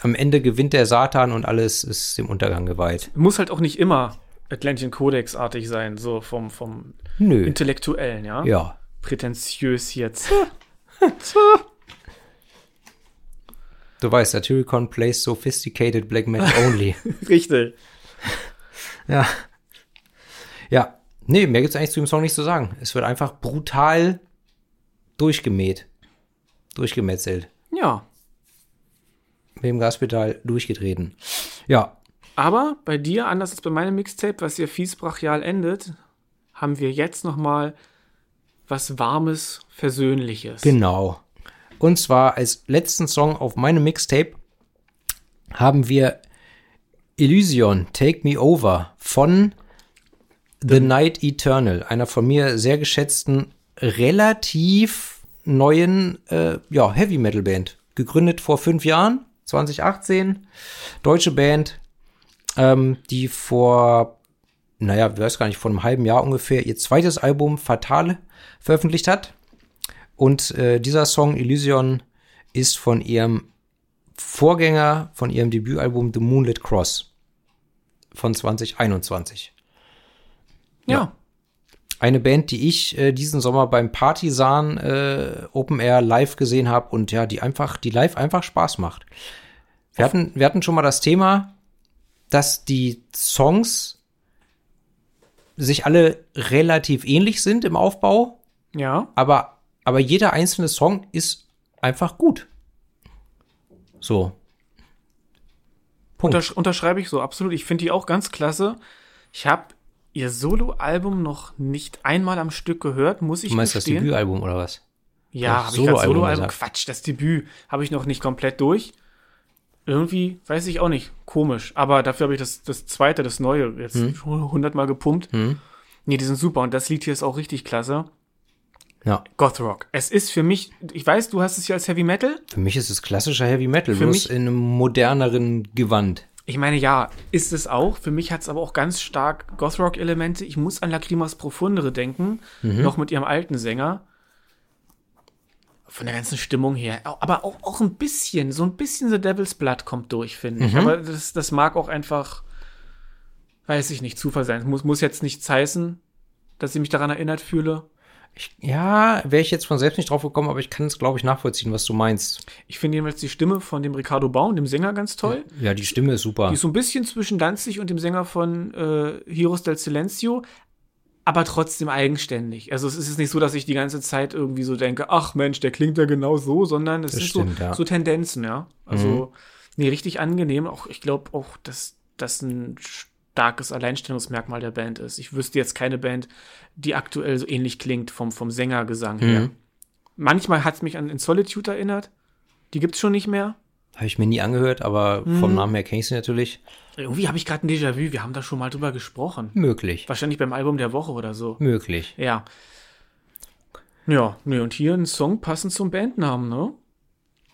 Am Ende gewinnt der Satan und alles ist dem Untergang geweiht. muss halt auch nicht immer Atlantian Codex-artig sein, so vom, vom Nö. Intellektuellen, ja? Ja. Prätentiös jetzt. Du weißt, Satyricon plays sophisticated black metal only. Richtig. ja. Ja. Nee, mehr gibt's eigentlich zu dem Song nicht zu sagen. Es wird einfach brutal durchgemäht. Durchgemetzelt. Ja. Mit dem Gaspedal durchgetreten. Ja, Aber bei dir, anders als bei meinem Mixtape, was ja fies brachial endet, haben wir jetzt noch mal was Warmes, Versöhnliches. Genau. Und zwar als letzten Song auf meinem Mixtape haben wir Illusion, Take Me Over von The Night Eternal, einer von mir sehr geschätzten, relativ neuen äh, ja, Heavy Metal Band. Gegründet vor fünf Jahren, 2018. Deutsche Band, ähm, die vor, naja, ich weiß gar nicht, vor einem halben Jahr ungefähr ihr zweites Album Fatale veröffentlicht hat. Und äh, dieser Song Illusion ist von ihrem Vorgänger, von ihrem Debütalbum The Moonlit Cross von 2021. Ja. Eine Band, die ich äh, diesen Sommer beim Partisan äh, Open Air live gesehen habe und ja, die einfach, die live einfach Spaß macht. Wir hatten, wir hatten schon mal das Thema, dass die Songs sich alle relativ ähnlich sind im Aufbau, Ja. aber, aber jeder einzelne Song ist einfach gut. So. Punkt. Untersch unterschreibe ich so, absolut. Ich finde die auch ganz klasse. Ich habe ihr Soloalbum noch nicht einmal am Stück gehört, muss ich du meinst das gestehen. Debütalbum oder was? Ja, Das habe ich gerade Soloalbum. Quatsch, das Debüt habe ich noch nicht komplett durch. Irgendwie, weiß ich auch nicht, komisch. Aber dafür habe ich das, das zweite, das neue, jetzt Hm. schon hundertmal gepumpt. Nee, die sind super und das Lied hier ist auch richtig klasse. Ja. Gothrock. Es ist für mich, ich weiß, du hast es ja als Heavy Metal. Für mich ist es klassischer Heavy Metal, Für bloß mich- in einem moderneren Gewand. Ich meine, ja, ist es auch. Für mich hat es aber auch ganz stark Gothrock-Elemente. Ich muss an Lacrimas Profundere denken, Mhm. noch mit ihrem alten Sänger. Von der ganzen Stimmung her. Aber auch, auch ein bisschen, so ein bisschen The Devil's Blood kommt durch, finde Mhm. ich. Aber das, das mag auch einfach, weiß ich nicht, Zufall sein. Es muss, muss jetzt nichts heißen, dass ich mich daran erinnert fühle. Ich, ja, wäre ich jetzt von selbst nicht drauf gekommen, aber ich kann es, glaube ich, nachvollziehen, was du meinst. Ich finde jedenfalls die Stimme von dem Ricardo Baum, dem Sänger, ganz toll. Ja, die Stimme ist super. Die ist so ein bisschen zwischen Danzig und dem Sänger von äh, Heroes del Silencio, aber trotzdem eigenständig. Also es ist nicht so, dass ich die ganze Zeit irgendwie so denke, ach Mensch, der klingt ja genau so, sondern es Das sind stimmt, so, ja. Mhm. so Tendenzen, ja. Also, nee, richtig angenehm. Auch ich glaube auch, dass das ein starkes Alleinstellungsmerkmal der Band ist. Ich wüsste jetzt keine Band, die aktuell so ähnlich klingt vom, vom Sängergesang her. Mhm. Manchmal hat es mich an In Solitude erinnert. Die gibt's schon nicht mehr. Habe ich mir nie angehört, aber Mhm. vom Namen her kenne ich sie natürlich. Irgendwie habe ich gerade ein Déjà-vu. Wir haben da schon mal drüber gesprochen. Möglich. Wahrscheinlich beim Album der Woche oder so. Möglich. Ja. Ja, ne, und hier ein Song passend zum Bandnamen, ne?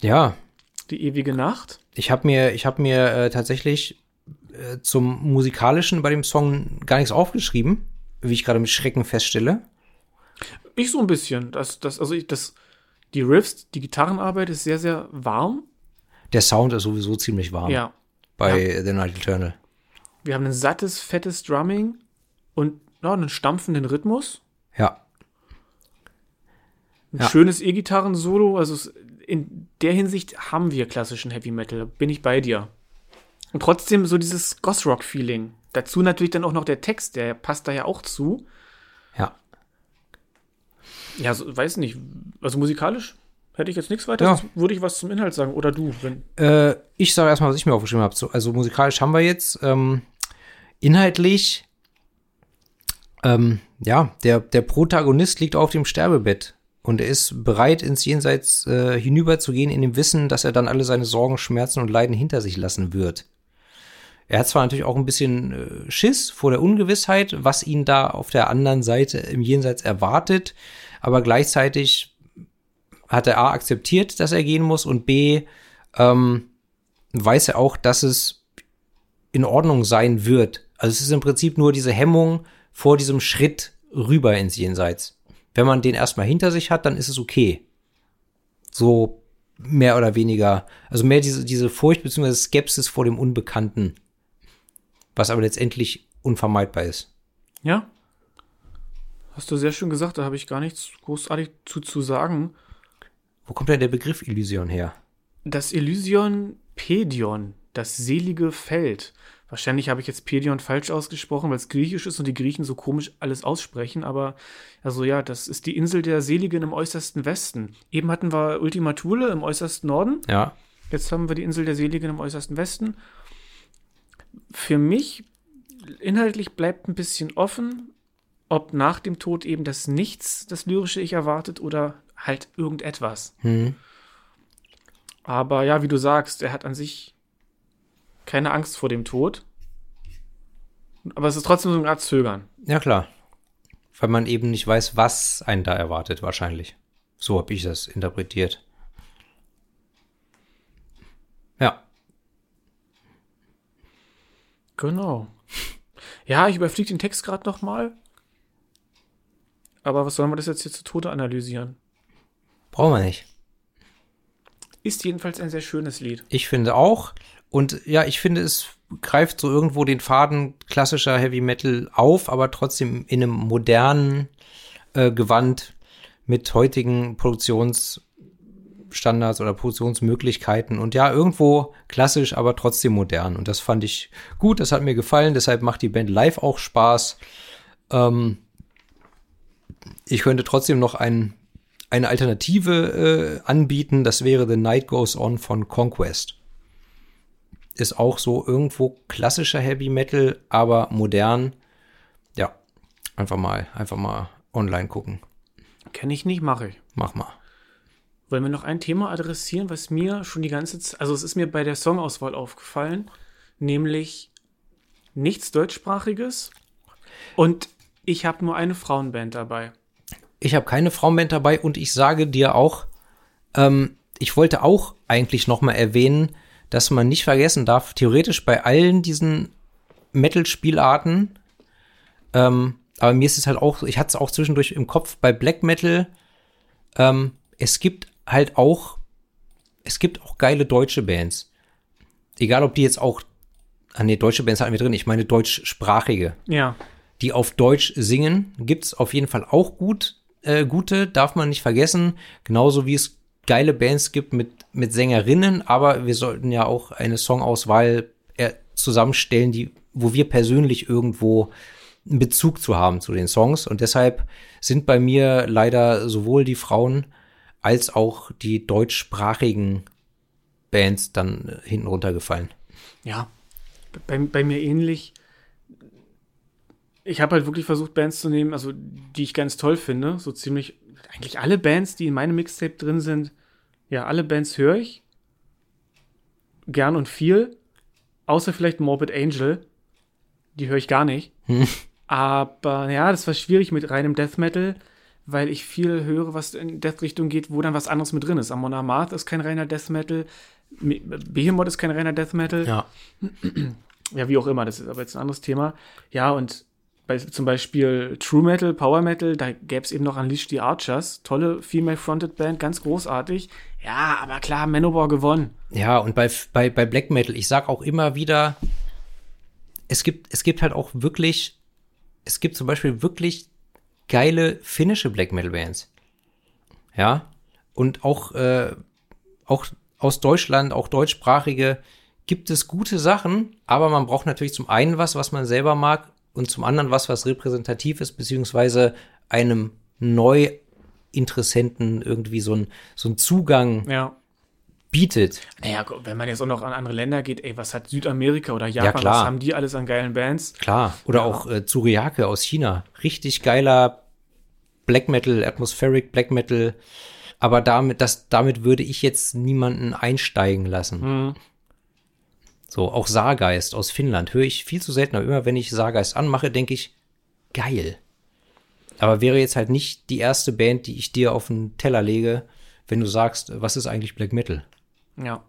Ja, Die ewige Nacht. ich habe mir, ich habe mir äh, tatsächlich äh, zum musikalischen bei dem Song gar nichts aufgeschrieben, wie ich gerade mit Schrecken feststelle. Ich so ein bisschen. Das, das, also ich, das, die Riffs, die Gitarrenarbeit ist sehr, sehr warm. Der Sound ist sowieso ziemlich warm Ja. bei The Night Eternal. Wir haben ein sattes, fettes Drumming und ja, einen stampfenden Rhythmus. Ja, Ein Ja. schönes E-Gitarren-Solo. Also in der Hinsicht haben wir klassischen Heavy Metal. Bin ich bei dir. Und trotzdem so dieses Goth-Rock-Feeling. Dazu natürlich dann auch noch der Text, der passt da ja auch zu. ja. Ja, so, weiß nicht. Also musikalisch hätte ich jetzt nichts weiter. Ja. sonst Würde ich was zum Inhalt sagen. Oder du, wenn. Äh, ich sage erstmal, was ich mir aufgeschrieben habe. So, also musikalisch haben wir jetzt ähm, inhaltlich, ähm, ja, der, der Protagonist liegt auf dem Sterbebett und er ist bereit, ins Jenseits äh, hinüberzugehen, in dem Wissen, dass er dann alle seine Sorgen, Schmerzen und Leiden hinter sich lassen wird. Er hat zwar natürlich auch ein bisschen äh, Schiss vor der Ungewissheit, was ihn da auf der anderen Seite im Jenseits erwartet, aber gleichzeitig hat er A akzeptiert, dass er gehen muss und B ähm, weiß er auch, dass es in Ordnung sein wird. Also es ist im Prinzip nur diese Hemmung vor diesem Schritt rüber ins Jenseits. Wenn man den erstmal hinter sich hat, dann ist es okay. So mehr oder weniger, also mehr diese, diese Furcht bzw. Skepsis vor dem Unbekannten, was aber letztendlich unvermeidbar ist. Ja? Hast du sehr schön gesagt, da habe ich gar nichts großartig zu, zu sagen. Wo kommt denn der Begriff Illusion her? Das Elysion Pedion. Das selige Feld. Wahrscheinlich habe ich jetzt Pedion falsch ausgesprochen, weil es griechisch ist und die Griechen so komisch alles aussprechen, aber also ja, das ist die Insel der Seligen im äußersten Westen. Eben hatten wir Ultima Thule im äußersten Norden, Ja. jetzt haben wir die Insel der Seligen im äußersten Westen. Für mich inhaltlich bleibt ein bisschen offen, ob nach dem Tod eben das Nichts, das lyrische Ich erwartet oder halt irgendetwas. Hm. Aber ja, wie du sagst, er hat an sich keine Angst vor dem Tod. Aber es ist trotzdem so eine Art Zögern. Ja, klar. Weil man eben nicht weiß, was einen da erwartet, wahrscheinlich. So habe ich das interpretiert. Ja. Genau. Ja, ich überfliege den Text gerade noch mal. Aber was sollen wir das jetzt hier zu Tode analysieren? Brauchen wir nicht. Ist jedenfalls ein sehr schönes Lied. Ich finde auch. Und ja, ich finde, es greift so irgendwo den Faden klassischer Heavy Metal auf, aber trotzdem in einem modernen äh, Gewand mit heutigen Produktionsstandards oder Produktionsmöglichkeiten. Und ja, irgendwo klassisch, aber trotzdem modern. Und das fand ich gut, das hat mir gefallen. Deshalb macht die Band live auch Spaß. Ähm, ich könnte trotzdem noch ein, eine Alternative äh, anbieten. Das wäre The Night Goes On von Conquest ist auch so irgendwo klassischer Heavy Metal, aber modern. Ja, einfach mal, einfach mal online gucken. Kenne ich nicht, mache ich. Mach mal. Wollen wir noch ein Thema adressieren, was mir schon die ganze Zeit, also es ist mir bei der Songauswahl aufgefallen, nämlich nichts deutschsprachiges und ich habe nur eine Frauenband dabei. Ich habe keine Frauenband dabei und ich sage dir auch, ähm, ich wollte auch eigentlich noch mal erwähnen, dass man nicht vergessen darf, theoretisch bei allen diesen Metal-Spielarten, ähm, aber mir ist es halt auch, ich hatte es auch zwischendurch im Kopf bei Black Metal, ähm, es gibt halt auch, es gibt auch geile deutsche Bands. Egal, ob die jetzt auch, ah nee, deutsche Bands hatten wir drin, ich meine deutschsprachige Ja. die auf Deutsch singen, gibt's auf jeden Fall auch gut, äh, gute, darf man nicht vergessen. Genauso wie es geile Bands gibt mit, mit Sängerinnen, aber wir sollten ja auch eine Songauswahl äh, zusammenstellen, die, wo wir persönlich irgendwo einen Bezug zu haben zu den Songs. Und deshalb sind bei mir leider sowohl die Frauen als auch die deutschsprachigen Bands dann äh, hinten runtergefallen. Ja. Bei, bei mir ähnlich. Ich habe halt wirklich versucht, Bands zu nehmen, also die ich ganz toll finde. So ziemlich, eigentlich alle Bands, die in meinem Mixtape drin sind, ja, alle Bands höre ich. Gern und viel. Außer vielleicht Morbid Angel. Die höre ich gar nicht. Aber ja, das war schwierig mit reinem Death Metal, weil ich viel höre, was in Death-Richtung geht, wo dann was anderes mit drin ist. Amon Amarth ist kein reiner Death Metal. Me- Behemoth ist kein reiner Death Metal. Ja. Ja, wie auch immer, das ist aber jetzt ein anderes Thema. Ja, und bei zum Beispiel True Metal, Power Metal, da gäbe es eben noch Unleash the Archers. Tolle Female-Fronted Band, ganz großartig. Ja, aber klar, Manowar gewonnen. Ja, und bei, bei, bei Black Metal, ich sag auch immer wieder, es gibt, es gibt halt auch wirklich, es gibt zum Beispiel wirklich geile finnische Black Metal Bands. Ja. Und auch, äh, auch aus Deutschland, auch deutschsprachige, gibt es gute Sachen, aber man braucht natürlich zum einen was, was man selber mag und zum anderen was, was repräsentativ ist, beziehungsweise einem Neuinteressenten irgendwie so ein, so ein Zugang Ja. bietet. Naja, wenn man jetzt auch noch an andere Länder geht, ey, was hat Südamerika oder Japan, klar. was haben die alles an geilen Bands? Klar. Oder Ja. auch äh, Tsuriake aus China. Richtig geiler Black Metal, Atmospheric Black Metal. Aber damit, das, damit würde ich jetzt niemanden einsteigen lassen. Hm. So, auch Saargeist aus Finnland höre ich viel zu selten. Aber immer wenn ich Saargeist anmache, denke ich, geil. Aber wäre jetzt halt nicht die erste Band, die ich dir auf den Teller lege, wenn du sagst, was ist eigentlich Black Metal? Ja.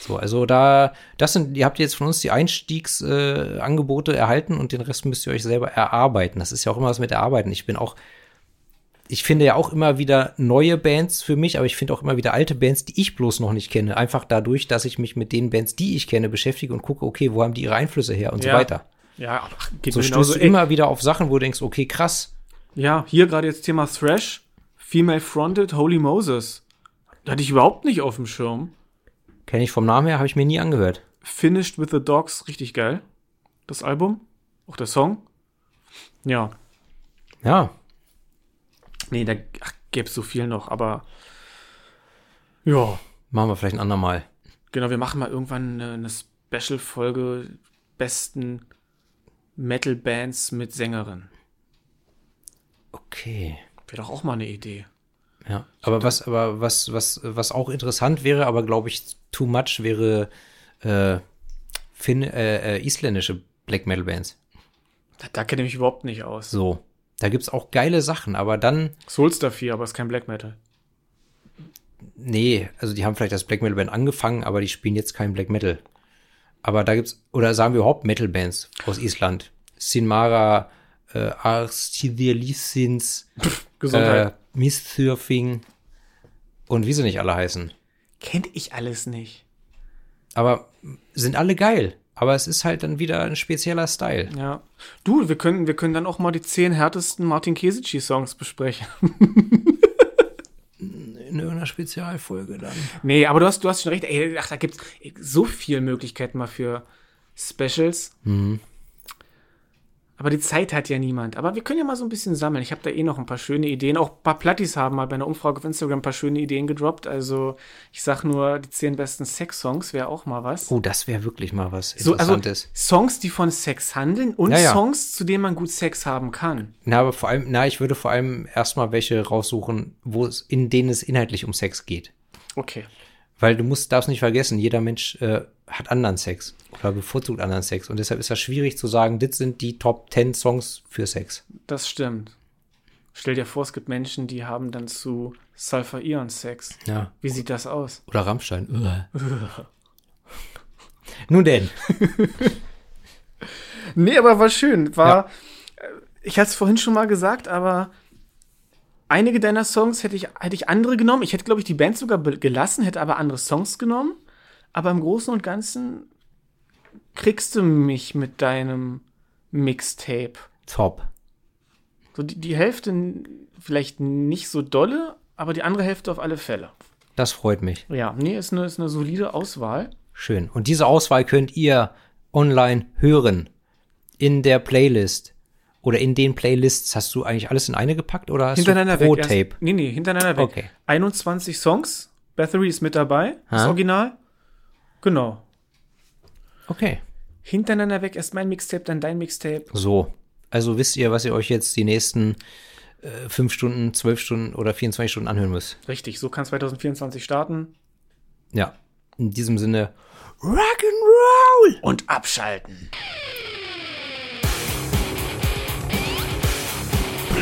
So, also da, das sind, ihr habt jetzt von uns die Einstiegsangebote äh, erhalten und den Rest müsst ihr euch selber erarbeiten. Das ist ja auch immer was mit Erarbeiten. Ich bin auch, ich finde ja auch immer wieder neue Bands für mich, aber ich finde auch immer wieder alte Bands, die ich bloß noch nicht kenne. Einfach dadurch, dass ich mich mit den Bands, die ich kenne, beschäftige und gucke, okay, wo haben die ihre Einflüsse her und Ja. so weiter. Ja, ach, geht So stößt du immer wieder auf Sachen, wo du denkst, okay, krass. Ja, hier gerade jetzt Thema Thrash. Female Fronted, Holy Moses. Hatte ich überhaupt nicht auf dem Schirm. Kenne ich vom Namen her, habe ich mir nie angehört. Finished with the Dogs richtig geil. Das Album. Auch der Song. Ja. Ja, Nee, da gäbe es so viel noch, aber ja. machen wir vielleicht ein andermal. Genau, wir machen mal irgendwann eine, eine Special-Folge besten Metal-Bands mit Sängerin. Okay. Wäre doch auch mal eine Idee. Ja, aber was, aber was, was, was auch interessant wäre, aber glaube ich too much wäre äh, Finn, äh, äh, isländische Black Metal Bands. Da, da kenne ich mich überhaupt nicht aus. So, da gibt's auch geile Sachen, aber dann, Soulstar 4, aber ist kein Black Metal. nee, also die haben vielleicht als Black Metal Band angefangen, aber die spielen jetzt kein Black Metal. Aber da gibt's, oder sagen wir überhaupt Metal Bands aus Island. Sinmara, äh, Arstidialisins, Gesundheit. äh, Mistsurfing und wie sie nicht alle heißen. Kennt ich alles nicht. Aber sind alle geil. Aber es ist halt dann wieder ein spezieller Style. Ja. Du, wir können, wir können dann auch mal die zehn härtesten Martin Kesici-Songs besprechen. In irgendeiner Spezialfolge dann. Nee, aber du hast, du hast schon recht. Ey, ach, da gibt's so viele Möglichkeiten mal für Specials. Aber die Zeit hat ja niemand. Aber wir können ja mal so ein bisschen sammeln. Ich habe da eh noch ein paar schöne Ideen. Auch ein paar Plattis haben mal bei einer Umfrage auf Instagram ein paar schöne Ideen gedroppt. Also ich sag nur, die zehn besten Sex-Songs wäre auch mal was. Oh, das wäre wirklich mal was so, also Interessantes. Songs, die von Sex handeln und Ja, ja. Songs, zu denen man gut Sex haben kann. Na, aber vor allem, na, ich würde vor allem erstmal welche raussuchen, wo es, in denen es inhaltlich um Sex geht. Okay. Weil du musst, darfst nicht vergessen, jeder Mensch äh, hat anderen Sex oder bevorzugt anderen Sex. Und deshalb ist das schwierig zu sagen, das sind die Top 10 Songs für Sex. Das stimmt. Stell dir vor, es gibt Menschen, die haben dann zu Sulfur Ion Sex. Ja. Wie sieht das aus? Oder Rammstein. Nun denn. Nee, aber war schön. War, äh, ich hatte es vorhin schon mal gesagt, aber einige deiner Songs hätte ich, hätte ich andere genommen. Ich hätte, glaube ich, die Band sogar gelassen, hätte aber andere Songs genommen. Aber im Großen und Ganzen kriegst du mich mit deinem Mixtape. Top. So die, die Hälfte vielleicht nicht so dolle, aber die andere Hälfte auf alle Fälle. Das freut mich. Ja, nee, ist eine, ist eine solide Auswahl. Schön. Und diese Auswahl könnt ihr online hören. In der Playlist. Oder in den Playlists. Hast du eigentlich alles in eine gepackt oder hast Hintereinander du pro weg. Erst- Tape? Nee, nee, hintereinander weg. Okay. 21 Songs. Bathory ist mit dabei. Das Ha? Original. Genau. Okay. Hintereinander weg. Erst mein Mixtape, dann dein Mixtape. So. Also wisst ihr, was ihr euch jetzt die nächsten äh, fünf Stunden, zwölf Stunden oder 24 Stunden anhören müsst. Richtig, so kann 2024 starten. Ja. In diesem Sinne. Rock'n'Roll! Und abschalten.